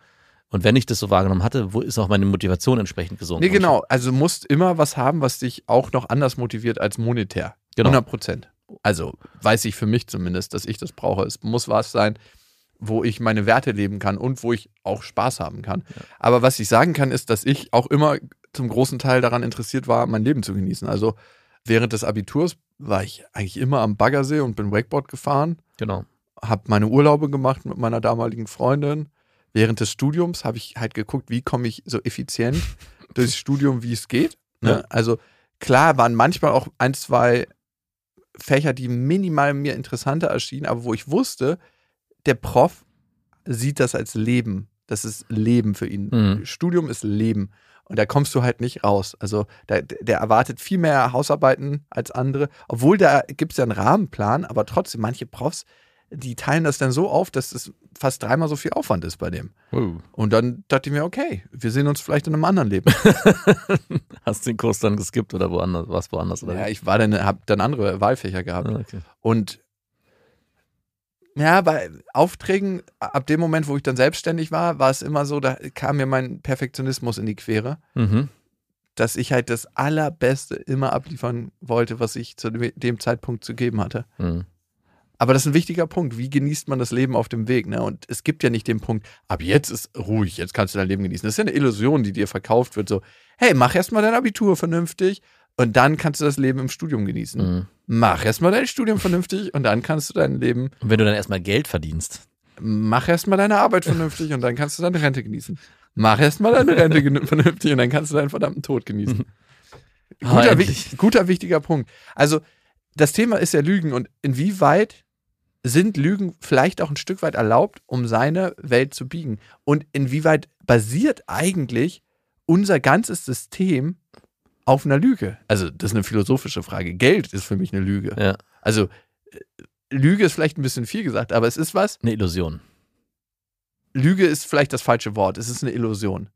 Und wenn ich das so wahrgenommen hatte, wo ist auch meine Motivation entsprechend gesunken? Nee, genau. Also du musst immer was haben, was dich auch noch anders motiviert als monetär. Genau. 100 Prozent. Also weiß ich für mich zumindest, dass ich das brauche. Es muss was sein, wo ich meine Werte leben kann und wo ich auch Spaß haben kann. Aber was ich sagen kann, ist, dass ich auch immer zum großen Teil daran interessiert war, mein Leben zu genießen. Also während des Abiturs war ich eigentlich immer am Baggersee und bin Wakeboard gefahren, Genau. habe meine Urlaube gemacht mit meiner damaligen Freundin. Während des Studiums habe ich halt geguckt, wie komme ich so effizient (laughs) durchs Studium, wie es geht. Ne? Ja. Also klar waren manchmal auch ein, zwei Fächer, die minimal mir interessanter erschienen, aber wo ich wusste, der Prof sieht das als Leben. Das ist Leben für ihn. Mhm. Studium ist Leben. Und da kommst du halt nicht raus. Also der, der erwartet viel mehr Hausarbeiten als andere. Obwohl da gibt es ja einen Rahmenplan, aber trotzdem, manche Profs, die teilen das dann so auf, dass es fast dreimal so viel Aufwand ist bei dem. Und dann dachte ich mir, okay, wir sehen uns vielleicht in einem anderen Leben. (laughs) Hast den Kurs dann geskippt oder woanders, was woanders? Oder ja, ich war dann, habe dann andere Wahlfächer gehabt. Ah, okay. Und ja, bei Aufträgen, ab dem Moment, wo ich dann selbstständig war, war es immer so, da kam mir mein Perfektionismus in die Quere, Mhm. dass ich halt das Allerbeste immer abliefern wollte, was ich zu dem- Zeitpunkt zu geben hatte. Mhm. Aber das ist ein wichtiger Punkt. Wie genießt man das Leben auf dem Weg? Ne? Und es gibt ja nicht den Punkt, ab jetzt ist ruhig, jetzt kannst du dein Leben genießen. Das ist ja eine Illusion, die dir verkauft wird. So, hey, mach erst mal dein Abitur vernünftig und dann kannst du das Leben im Studium genießen. Mhm. Mach erst mal dein Studium vernünftig und dann kannst du dein Leben, Und wenn du dann erstmal Geld verdienst, mach erst mal deine Arbeit vernünftig und dann kannst du deine Rente genießen. Mach erst mal deine Rente (laughs) vernünftig und dann kannst du deinen verdammten Tod genießen. Ah, Guter, wi guter, wichtiger Punkt. Also, das Thema ist ja Lügen und inwieweit sind Lügen vielleicht auch ein Stück weit erlaubt, um seine Welt zu biegen? Und inwieweit basiert eigentlich unser ganzes System auf einer Lüge? Also, das ist eine philosophische Frage. Geld ist für mich eine Lüge. ja. Also, äh, Lüge ist vielleicht ein bisschen viel gesagt, aber es ist was. Eine Illusion. Lüge ist vielleicht das falsche Wort. Es ist eine Illusion.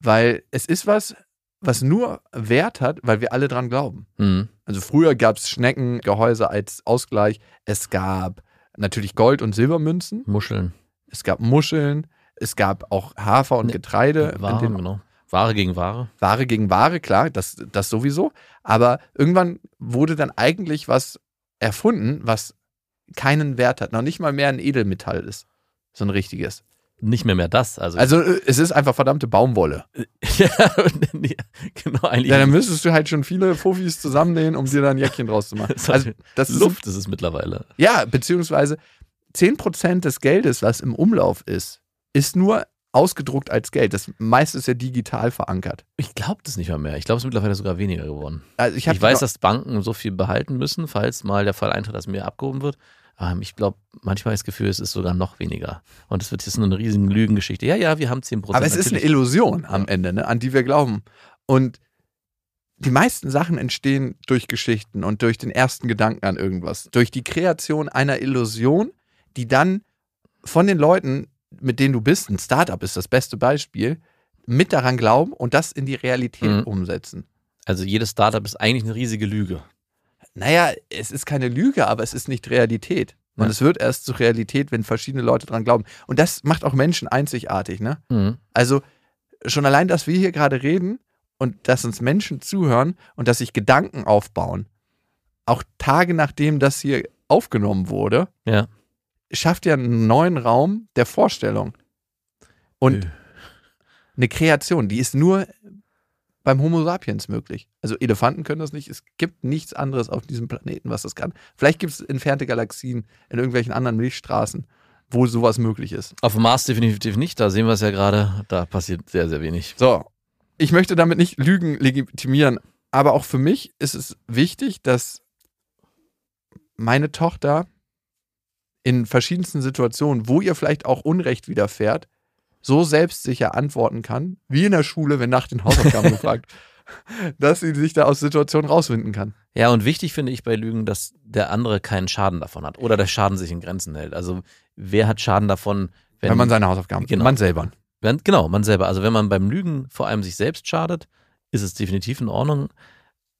Weil es ist was, was nur Wert hat, weil wir alle dran glauben. Mhm. Also früher gab es Schneckengehäuse als Ausgleich. Es gab natürlich Gold- und Silbermünzen. Muscheln. Es gab Muscheln. Es gab auch Hafer und Ne, Getreide. in Ware, den- genau. Ware gegen Ware. Ware gegen Ware, klar, das, das sowieso. Aber irgendwann wurde dann eigentlich was erfunden, was keinen Wert hat. Noch nicht mal mehr ein Edelmetall ist. So ein richtiges. Nicht mehr mehr das. Also, Also äh, es ist einfach verdammte Baumwolle. (laughs) ja, genau, eigentlich. Ja, dann müsstest du halt schon viele Fufis zusammennähen, um dir da ein Jäckchen draus zu machen. (laughs) Das ist Also das ist Luft ist es mittlerweile. Ja, beziehungsweise 10% des Geldes, was im Umlauf ist, ist nur ausgedruckt als Geld. Das meiste ist ja digital verankert. Ich glaube das nicht mal mehr. Ich glaube, es ist mittlerweile sogar weniger geworden. Also ich, Ich, weiß, dass Banken so viel behalten müssen, falls mal der Fall eintritt, dass mehr abgehoben wird. Ähm, ich glaube, manchmal das Gefühl, es ist sogar noch weniger. Und es wird jetzt nur eine riesige Lügengeschichte. Ja, ja, wir haben 10 Prozent. Aber es ist eine Illusion am Ende, ne, an die wir glauben. Und die meisten Sachen entstehen durch Geschichten und durch den ersten Gedanken an irgendwas. Durch die Kreation einer Illusion, die dann von den Leuten, mit denen du bist, ein Startup ist das beste Beispiel, mit daran glauben und das in die Realität Mhm. umsetzen. Also jedes Startup ist eigentlich eine riesige Lüge. Naja, es ist keine Lüge, aber es ist nicht Realität. Und Ja. es wird erst zur Realität, wenn verschiedene Leute dran glauben. Und das macht auch Menschen einzigartig, ne? Mhm. Also schon allein, dass wir hier gerade reden und dass uns Menschen zuhören und dass sich Gedanken aufbauen, auch Tage nachdem das hier aufgenommen wurde, Ja. Schafft ja einen neuen Raum der Vorstellung. Und Äh. eine Kreation, die ist nur beim Homo sapiens möglich. Also Elefanten können das nicht. Es gibt nichts anderes auf diesem Planeten, was das kann. Vielleicht gibt es entfernte Galaxien in irgendwelchen anderen Milchstraßen, wo sowas möglich ist. Auf dem Mars definitiv nicht. Da sehen wir es ja gerade. Da passiert sehr, sehr wenig. So, ich möchte damit nicht Lügen legitimieren, aber auch für mich ist es wichtig, dass meine Tochter in verschiedensten Situationen, wo ihr vielleicht auch Unrecht widerfährt, so selbstsicher antworten kann, wie in der Schule, wenn nach den Hausaufgaben (laughs) gefragt, dass sie sich da aus Situationen rauswinden kann. Ja, und wichtig finde ich bei Lügen, dass der andere keinen Schaden davon hat. Oder der Schaden sich in Grenzen hält. Also wer hat Schaden davon, wenn, Wenn, man seine Hausaufgaben, Genau. man selber. wenn genau, man selber. Also wenn man beim Lügen vor allem sich selbst schadet, ist es definitiv in Ordnung.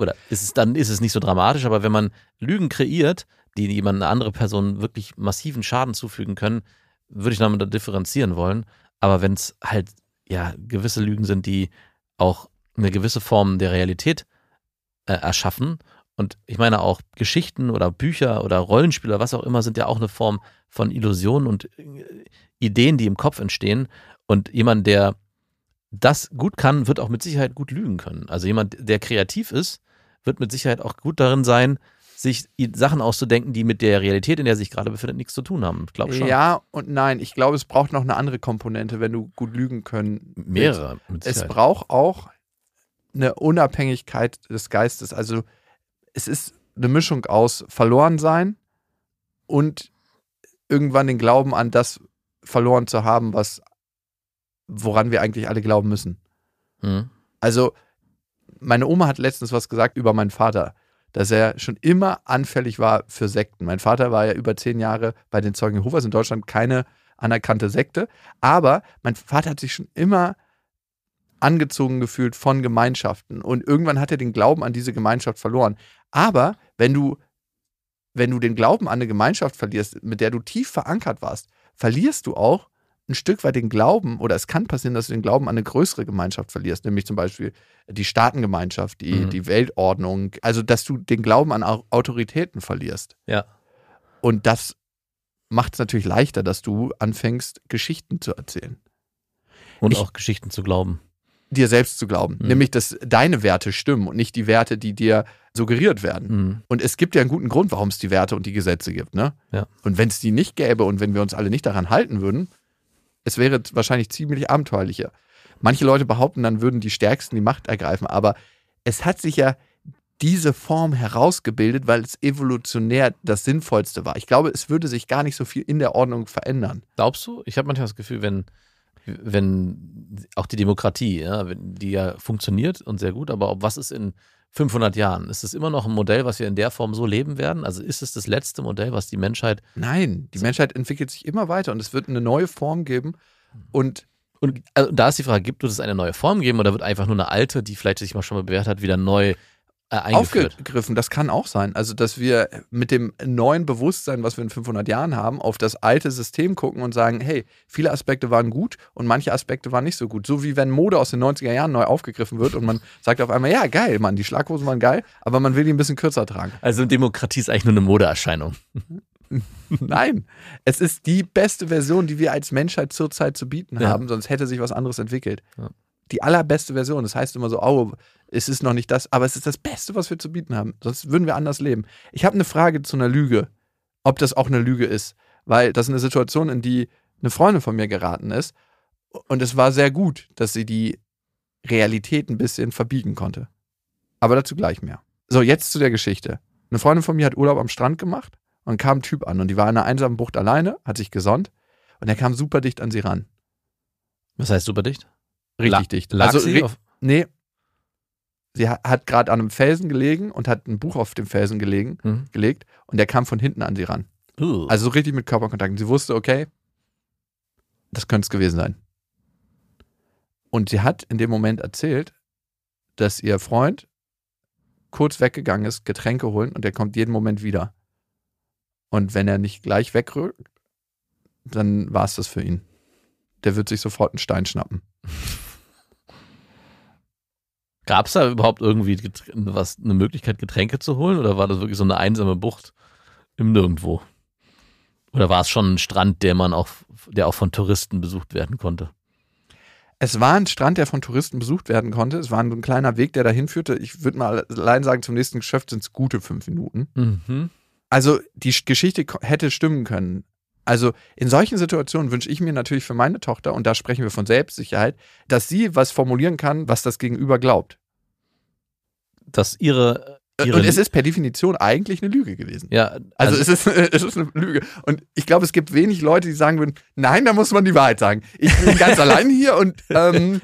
Oder ist es, dann ist es nicht so dramatisch, aber wenn man Lügen kreiert, die jemand eine andere Person wirklich massiven Schaden zufügen können, würde ich damit da differenzieren wollen. Aber wenn es halt ja gewisse Lügen sind, die auch eine gewisse Form der Realität äh, erschaffen. Und ich meine auch Geschichten oder Bücher oder Rollenspiele, was auch immer, sind ja auch eine Form von Illusionen und äh, Ideen, die im Kopf entstehen. Und jemand, der das gut kann, wird auch mit Sicherheit gut lügen können. Also jemand, der kreativ ist, wird mit Sicherheit auch gut darin sein, sich Sachen auszudenken, die mit der Realität, in der er sich gerade befindet, nichts zu tun haben. Glaube schon. Ja und nein. Ich glaube, es braucht noch eine andere Komponente, wenn du gut lügen können willst. Mehrere. Es braucht auch eine Unabhängigkeit des Geistes. Also es ist eine Mischung aus Verlorensein und irgendwann den Glauben an das verloren zu haben, was woran wir eigentlich alle glauben müssen. Hm. Also meine Oma hat letztens was gesagt über meinen Vater, dass er schon immer anfällig war für Sekten. Mein Vater war ja über zehn Jahre bei den Zeugen Jehovas in Deutschland keine anerkannte Sekte, aber mein Vater hat sich schon immer angezogen gefühlt von Gemeinschaften und irgendwann hat er den Glauben an diese Gemeinschaft verloren. Aber wenn du wenn du den Glauben an eine Gemeinschaft verlierst, mit der du tief verankert warst, verlierst du auch ein Stück weit den Glauben, oder es kann passieren, dass du den Glauben an eine größere Gemeinschaft verlierst, nämlich zum Beispiel die Staatengemeinschaft, die, Mhm. die Weltordnung, also dass du den Glauben an Au- Autoritäten verlierst. Ja. Und das macht es natürlich leichter, dass du anfängst, Geschichten zu erzählen. Und Ich- auch Geschichten zu glauben. Dir selbst zu glauben. Mhm. Nämlich, dass deine Werte stimmen und nicht die Werte, die dir suggeriert werden. Hm. Und es gibt ja einen guten Grund, warum es die Werte und die Gesetze gibt. Ne? Ja. Und wenn es die nicht gäbe und wenn wir uns alle nicht daran halten würden, es wäre wahrscheinlich ziemlich abenteuerlicher. Manche Leute behaupten, dann würden die Stärksten die Macht ergreifen, aber es hat sich ja diese Form herausgebildet, weil es evolutionär das Sinnvollste war. Ich glaube, es würde sich gar nicht so viel in der Ordnung verändern. Glaubst du? Ich habe manchmal das Gefühl, wenn, wenn auch die Demokratie, ja, die ja funktioniert und sehr gut, aber ob was ist in 500 Jahren? Ist es immer noch ein Modell, was wir in der Form so leben werden? Also ist es das letzte Modell, was die Menschheit Nein, die Menschheit entwickelt sich immer weiter und es wird eine neue Form geben. Und Und also da ist die Frage, gibt es eine neue Form geben oder wird einfach nur eine alte, die vielleicht sich mal schon mal bewährt hat, wieder neu äh, aufgegriffen, das kann auch sein. Also, dass wir mit dem neuen Bewusstsein, was wir in 500 Jahren haben, auf das alte System gucken und sagen, hey, viele Aspekte waren gut und manche Aspekte waren nicht so gut. So wie wenn Mode aus den 90er Jahren neu aufgegriffen wird und man (laughs) sagt auf einmal, ja, geil, Mann, die Schlaghosen waren geil, aber man will die ein bisschen kürzer tragen. Also Demokratie ist eigentlich nur eine Modeerscheinung. (laughs) Nein, es ist die beste Version, die wir als Menschheit zurzeit zu bieten Ja. haben, sonst hätte sich was anderes entwickelt. Ja. Die allerbeste Version. Das heißt immer so, oh, es ist noch nicht das, aber es ist das Beste, was wir zu bieten haben. Sonst würden wir anders leben. Ich habe eine Frage zu einer Lüge, ob das auch eine Lüge ist, weil das ist eine Situation, in die eine Freundin von mir geraten ist und es war sehr gut, dass sie die Realität ein bisschen verbiegen konnte. Aber dazu gleich mehr. So, jetzt zu der Geschichte. Eine Freundin von mir hat Urlaub am Strand gemacht und kam ein Typ an und die war in einer einsamen Bucht alleine, hat sich gesonnt und er kam super dicht an sie ran. Was heißt super dicht? Richtig La- dicht. Lag also, sie auf, nee. Sie ha- hat gerade an einem Felsen gelegen und hat ein Buch auf dem Felsen gelegen, Mhm. gelegt und der kam von hinten an sie ran. Uh. Also so richtig mit Körperkontakt. Und sie wusste, okay, das könnte es gewesen sein. Und sie hat in dem Moment erzählt, dass ihr Freund kurz weggegangen ist, Getränke holen und der kommt jeden Moment wieder. Und wenn er nicht gleich wegrückt, dann war es das für ihn. Der wird sich sofort einen Stein schnappen. (laughs) Gab es da überhaupt irgendwie was, eine Möglichkeit, Getränke zu holen oder war das wirklich so eine einsame Bucht im Nirgendwo? Oder war es schon ein Strand, der man auch, der auch von Touristen besucht werden konnte? Es war ein Strand, der von Touristen besucht werden konnte. Es war ein kleiner Weg, der dahin führte. Ich würde mal allein sagen, zum nächsten Geschäft sind es gute fünf Minuten. Mhm. Also die Sch- Geschichte hätte stimmen können. Also in solchen Situationen wünsche ich mir natürlich für meine Tochter, und da sprechen wir von Selbstsicherheit, dass sie was formulieren kann, was das Gegenüber glaubt. Dass ihre, ihre Und es ist per Definition eigentlich eine Lüge gewesen. ja, Also, es, ist, (laughs) es ist eine Lüge. Und ich glaube, es gibt wenig Leute, die sagen würden, nein, da muss man die Wahrheit sagen. Ich bin (laughs) ganz allein hier und ähm,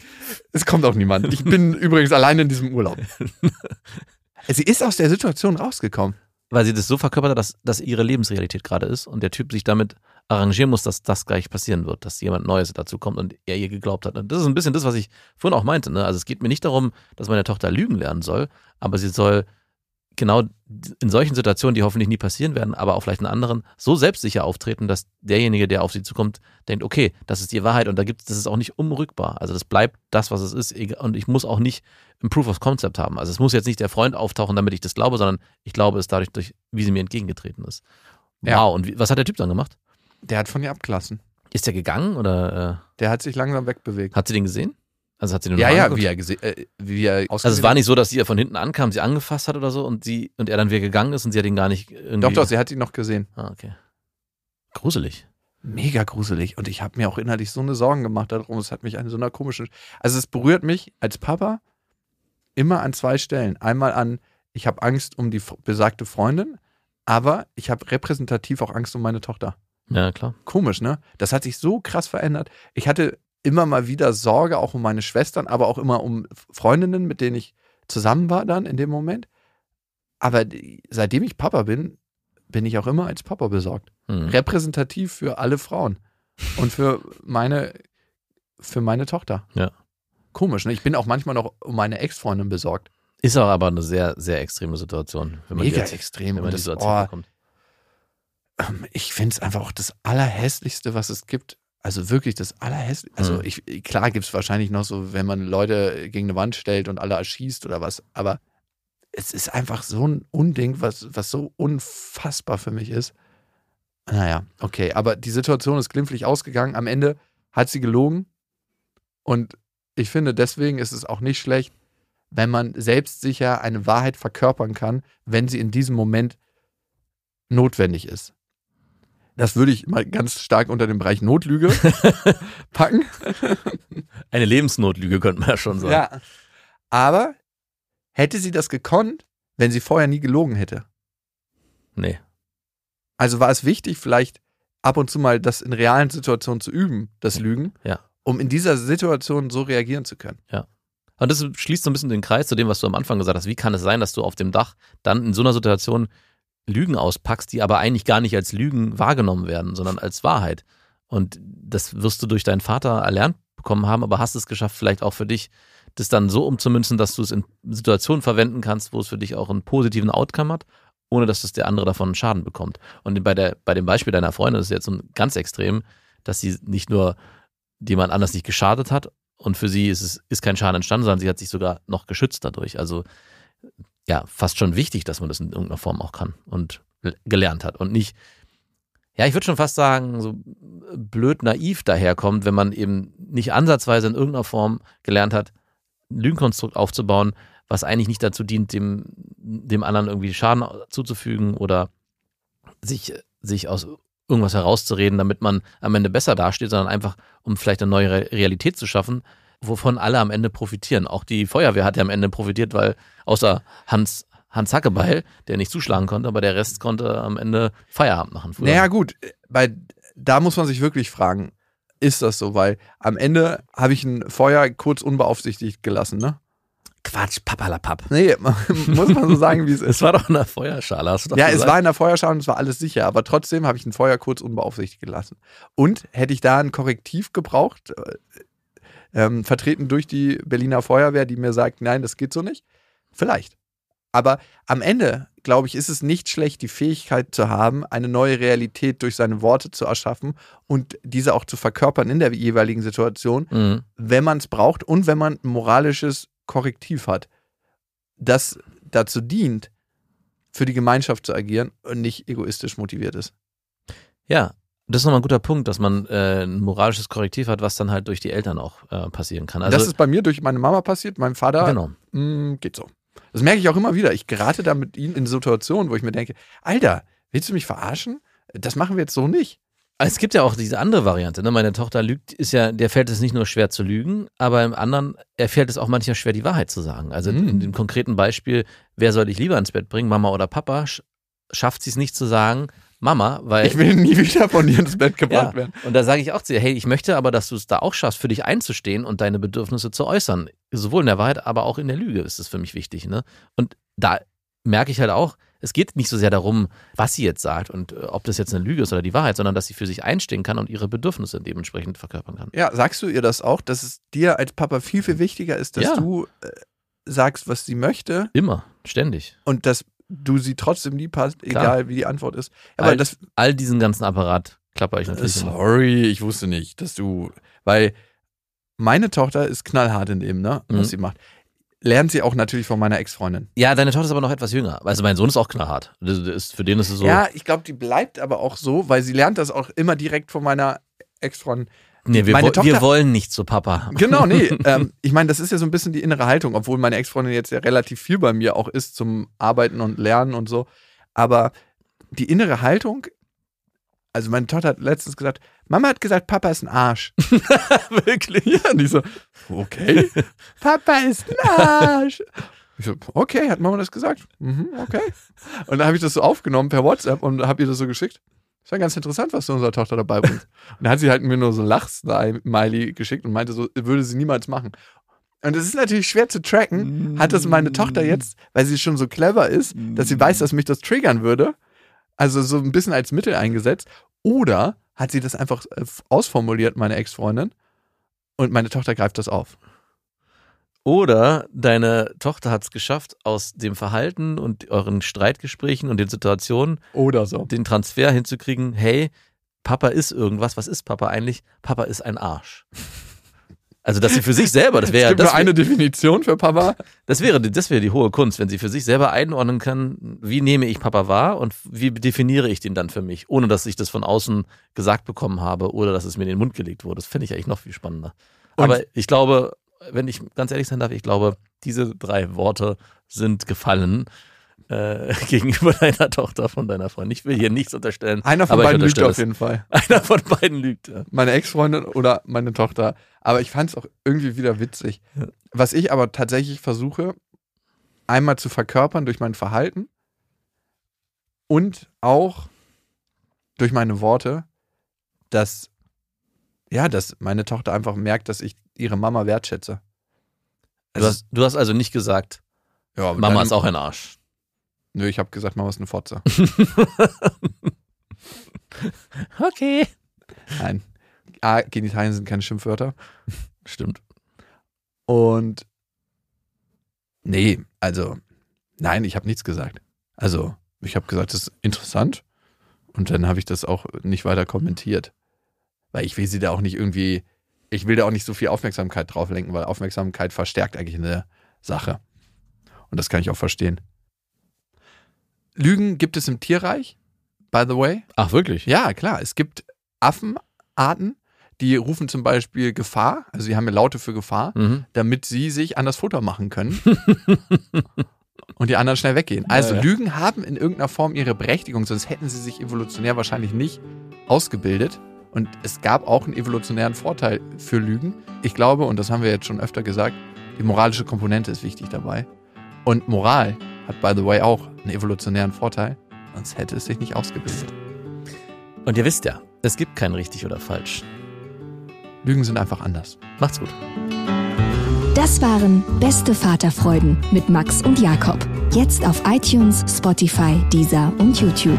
es kommt auch niemand. Ich bin übrigens allein in diesem Urlaub. (laughs) Sie ist aus der Situation rausgekommen. weil sie das so verkörpert hat, dass das ihre Lebensrealität gerade ist und der Typ sich damit arrangieren muss, dass das gleich passieren wird, dass jemand Neues dazu kommt und er ihr geglaubt hat. Und das ist ein bisschen das, was ich vorhin auch meinte. Ne? Also es geht mir nicht darum, dass meine Tochter lügen lernen soll, aber sie soll genau in solchen Situationen, die hoffentlich nie passieren werden, aber auch vielleicht in anderen, so selbstsicher auftreten, dass derjenige, der auf sie zukommt, denkt, okay, das ist die Wahrheit und da gibt das ist auch nicht umrückbar. Also das bleibt das, was es ist. Und ich muss auch nicht ein Proof of Concept haben. Also es muss jetzt nicht der Freund auftauchen, damit ich das glaube, sondern ich glaube es dadurch, durch, wie sie mir entgegengetreten ist. Wow. Ja. Und wie, was hat der Typ dann gemacht? Der hat von ihr abgelassen. Ist der gegangen oder Der hat sich langsam wegbewegt. äh, hat sie den gesehen? Also hat sie den Ja, ja, wie er, gese- äh, wie er Also es war nicht so, dass sie ihr von hinten ankam, sie angefasst hat oder so und sie und er dann wieder gegangen ist und sie hat ihn gar nicht irgendwie. Doch, doch, sie hat ihn noch gesehen. Ah, okay. Gruselig. Mega gruselig. Und ich habe mir auch innerlich so eine Sorgen gemacht darum. Es hat mich an so einer komischen. Also es berührt mich als Papa immer an zwei Stellen. Einmal an, ich habe Angst um die besagte Freundin, aber ich habe repräsentativ auch Angst um meine Tochter. Ja, klar. Komisch, ne? Das hat sich so krass verändert. Ich hatte immer mal wieder Sorge, auch um meine Schwestern, aber auch immer um Freundinnen, mit denen ich zusammen war dann in dem Moment. Aber seitdem ich Papa bin, bin ich auch immer als Papa besorgt Hm. repräsentativ für alle Frauen und für meine für meine Tochter. Ja. Komisch, ne? Ich bin auch manchmal noch um meine Ex-Freundin besorgt. Ist auch aber eine sehr, sehr extreme Situation. Wenn man Mega jetzt- extrem. Wenn man Und die das, erzählt oh, bekommt. Ähm, ich finde es einfach auch das Allerhässlichste, was es gibt. Also wirklich das Allerhässlichste. Also Mhm. ich, klar gibt es wahrscheinlich noch so, wenn man Leute gegen eine Wand stellt und alle erschießt oder was, aber es ist einfach so ein Unding, was, was so unfassbar für mich ist. Naja, okay, aber die Situation ist glimpflich ausgegangen. Am Ende hat sie gelogen und ich finde, deswegen ist es auch nicht schlecht, wenn man selbstsicher eine Wahrheit verkörpern kann, wenn sie in diesem Moment notwendig ist. Das würde ich mal ganz stark unter den Bereich Notlüge (laughs) packen. Eine Lebensnotlüge könnte man ja schon sagen. Ja. Aber hätte sie das gekonnt, wenn sie vorher nie gelogen hätte? Nee. Also war es wichtig, vielleicht ab und zu mal das in realen Situationen zu üben, das Lügen, Ja. um in dieser Situation so reagieren zu können. Und das schließt so ein bisschen den Kreis zu dem, was du am Anfang gesagt hast. Wie kann es sein, dass du auf dem Dach dann in so einer Situation Lügen auspackst, die aber eigentlich gar nicht als Lügen wahrgenommen werden, sondern als Wahrheit? Und das wirst du durch deinen Vater erlernt bekommen haben, aber hast es geschafft, vielleicht auch für dich, das dann so umzumünzen, dass du es in Situationen verwenden kannst, wo es für dich auch einen positiven Outcome hat, ohne dass das der andere davon einen Schaden bekommt. Und bei, der, bei dem Beispiel deiner Freundin ist es jetzt ganz extrem, dass sie nicht nur jemand anders nicht geschadet hat und für sie ist es ist kein Schaden entstanden, sondern sie hat sich sogar noch geschützt dadurch. Also ja, fast schon wichtig, dass man das in irgendeiner Form auch kann und gelernt hat und nicht, ja, ich würde schon fast sagen, so blöd naiv daherkommt, wenn man eben nicht ansatzweise in irgendeiner Form gelernt hat, ein Lügenkonstrukt aufzubauen, was eigentlich nicht dazu dient, dem, dem anderen irgendwie Schaden zuzufügen oder sich, sich aus irgendwas herauszureden, damit man am Ende besser dasteht, sondern einfach, um vielleicht eine neue Realität zu schaffen, wovon alle am Ende profitieren. Auch die Feuerwehr hat ja am Ende profitiert, weil außer Hans, Hans Hackebeil, der nicht zuschlagen konnte, aber der Rest konnte am Ende Feierabend machen. Früher. Naja, gut, bei, da muss man sich wirklich fragen, ist das so? Weil am Ende habe ich ein Feuer kurz unbeaufsichtigt gelassen, ne? Quatsch, papalapap. Nee, (laughs) muss man so sagen, wie es (laughs) ist. Es war doch in der Feuerschale, hast du doch Ja, gesagt. es war in der Feuerschale und es war alles sicher, aber trotzdem habe ich ein Feuer kurz unbeaufsichtigt gelassen. Und hätte ich da ein Korrektiv gebraucht, äh, ähm, vertreten durch die Berliner Feuerwehr, die mir sagt, nein, das geht so nicht? Vielleicht. Aber am Ende, glaube ich, ist es nicht schlecht, die Fähigkeit zu haben, eine neue Realität durch seine Worte zu erschaffen und diese auch zu verkörpern in der jeweiligen Situation, Mhm. wenn man es braucht und wenn man ein moralisches Korrektiv hat, das dazu dient, für die Gemeinschaft zu agieren und nicht egoistisch motiviert ist. Ja, das ist nochmal ein guter Punkt, dass man äh, ein moralisches Korrektiv hat, was dann halt durch die Eltern auch äh, passieren kann. Also, das ist bei mir durch meine Mama passiert, meinem Vater genau. mh, geht so. Das merke ich auch immer wieder. Ich gerate da mit ihnen in Situationen, wo ich mir denke, Alter, willst du mich verarschen? Das machen wir jetzt so nicht. Es gibt ja auch diese andere Variante. Ne? Meine Tochter lügt, ist ja, der fällt es nicht nur schwer zu lügen, aber im anderen, er fällt es auch manchmal schwer, die Wahrheit zu sagen. Also Mhm. in dem konkreten Beispiel, wer soll ich lieber ins Bett bringen, Mama oder Papa, sch schafft sie es nicht zu sagen, Mama, weil. Ich will nie wieder von dir ins Bett gebracht ja, werden. und da sage ich auch zu ihr, hey, ich möchte aber, dass du es da auch schaffst, für dich einzustehen und deine Bedürfnisse zu äußern. Sowohl in der Wahrheit, aber auch in der Lüge ist es für mich wichtig. Ne? Und da merke ich halt auch, es geht nicht so sehr darum, was sie jetzt sagt und äh, ob das jetzt eine Lüge ist oder die Wahrheit, sondern dass sie für sich einstehen kann und ihre Bedürfnisse dementsprechend verkörpern kann. Ja, sagst du ihr das auch, dass es dir als Papa viel, viel wichtiger ist, dass Ja. du äh, sagst, was sie möchte Immer, ständig. und dass du sie trotzdem lieb hast, Klar. egal wie die Antwort ist. Aber All, das, all diesen ganzen Apparat klapper ich natürlich immer. sorry, ich wusste nicht, dass du, weil meine Tochter ist knallhart in dem, ne, was Mhm. sie macht. Lernt sie auch natürlich von meiner Ex-Freundin. Ja, deine Tochter ist aber noch etwas jünger. Also mein Sohn ist auch knallhart. Das ist, für den ist es so. Ja, ich glaube, die bleibt aber auch so, weil sie lernt das auch immer direkt von meiner Ex-Freundin. Nee, wir, wo- Tochter- wir wollen nicht zu Papa. (laughs) Genau, nee. (laughs) ähm, ich meine, das ist ja so ein bisschen die innere Haltung, obwohl meine Ex-Freundin jetzt ja relativ viel bei mir auch ist zum Arbeiten und Lernen und so. Aber die innere Haltung, also meine Tochter hat letztens gesagt, Mama hat gesagt, Papa ist ein Arsch. (laughs) Wirklich? Ja, und ich so, okay, Papa ist ein Arsch. Ich so, okay, hat Mama das gesagt? Mhm, okay. Und dann habe ich das so aufgenommen per WhatsApp und habe ihr das so geschickt. Das war ganz interessant, was du unserer Tochter dabei bringst. (laughs) Und dann hat sie halt mir nur so ein Lach-Smiley geschickt und meinte so, würde sie niemals machen. Und es ist natürlich schwer zu tracken. Hat das meine Tochter jetzt, weil sie schon so clever ist, dass sie weiß, dass mich das triggern würde, also so ein bisschen als Mittel eingesetzt, oder hat sie das einfach äh, ausformuliert, meine Ex-Freundin, und meine Tochter greift das auf. Oder deine Tochter hat es geschafft, aus dem Verhalten und euren Streitgesprächen und den Situationen Oder so. den Transfer hinzukriegen, hey, Papa ist irgendwas, was ist Papa eigentlich? Papa ist ein Arsch. Also, dass sie für sich selber, das (laughs) Es wäre gibt das, nur eine Definition für Papa. das wäre, das wäre die hohe Kunst, wenn sie für sich selber einordnen kann, wie nehme ich Papa wahr und wie definiere ich den dann für mich, ohne dass ich das von außen gesagt bekommen habe oder dass es mir in den Mund gelegt wurde. Das fände ich eigentlich noch viel spannender. Und- Aber ich glaube, wenn ich ganz ehrlich sein darf, ich glaube, diese drei Worte sind gefallen äh, (laughs) gegenüber deiner Tochter von deiner Freundin. Ich will hier nichts unterstellen. Einer von beiden lügt auf jeden Fall. (laughs) Einer von beiden lügt. Ja. Meine Ex-Freundin oder meine Tochter. Aber ich fand es auch irgendwie wieder witzig. Ja. Was ich aber tatsächlich versuche, einmal zu verkörpern durch mein Verhalten und auch durch meine Worte, dass, ja, dass meine Tochter einfach merkt, dass ich ihre Mama wertschätze. Du Also, hast, du hast also nicht gesagt, ja, Mama dann- ist auch ein Arsch. Nö, ich habe gesagt, Mama ist eine Fotze. (laughs) Okay. Nein. A, Genitalien sind keine Schimpfwörter. Stimmt. Und nee, also nein, ich habe nichts gesagt. Also ich habe gesagt, das ist interessant. Und dann habe ich das auch nicht weiter kommentiert. Weil ich will sie da auch nicht irgendwie, ich will da auch nicht so viel Aufmerksamkeit drauf lenken, weil Aufmerksamkeit verstärkt eigentlich eine Sache. Und das kann ich auch verstehen. Lügen gibt es im Tierreich, by the way. Ach, wirklich? Ja, klar. Es gibt Affenarten, die rufen zum Beispiel Gefahr, also sie haben ja Laute für Gefahr, Mhm. damit sie sich an das Futter machen können (laughs) und die anderen schnell weggehen. Also Ja, ja. Lügen haben in irgendeiner Form ihre Berechtigung, sonst hätten sie sich evolutionär wahrscheinlich nicht ausgebildet. Und es gab auch einen evolutionären Vorteil für Lügen. Ich glaube, und das haben wir jetzt schon öfter gesagt, die moralische Komponente ist wichtig dabei. Und Moral hat, by the way, auch einen evolutionären Vorteil, sonst hätte es sich nicht ausgebildet. Und ihr wisst ja, es gibt kein richtig oder falsch. Lügen sind einfach anders. Macht's gut. Das waren Beste Vaterfreuden mit Max und Jakob. Jetzt auf iTunes, Spotify, Deezer und YouTube.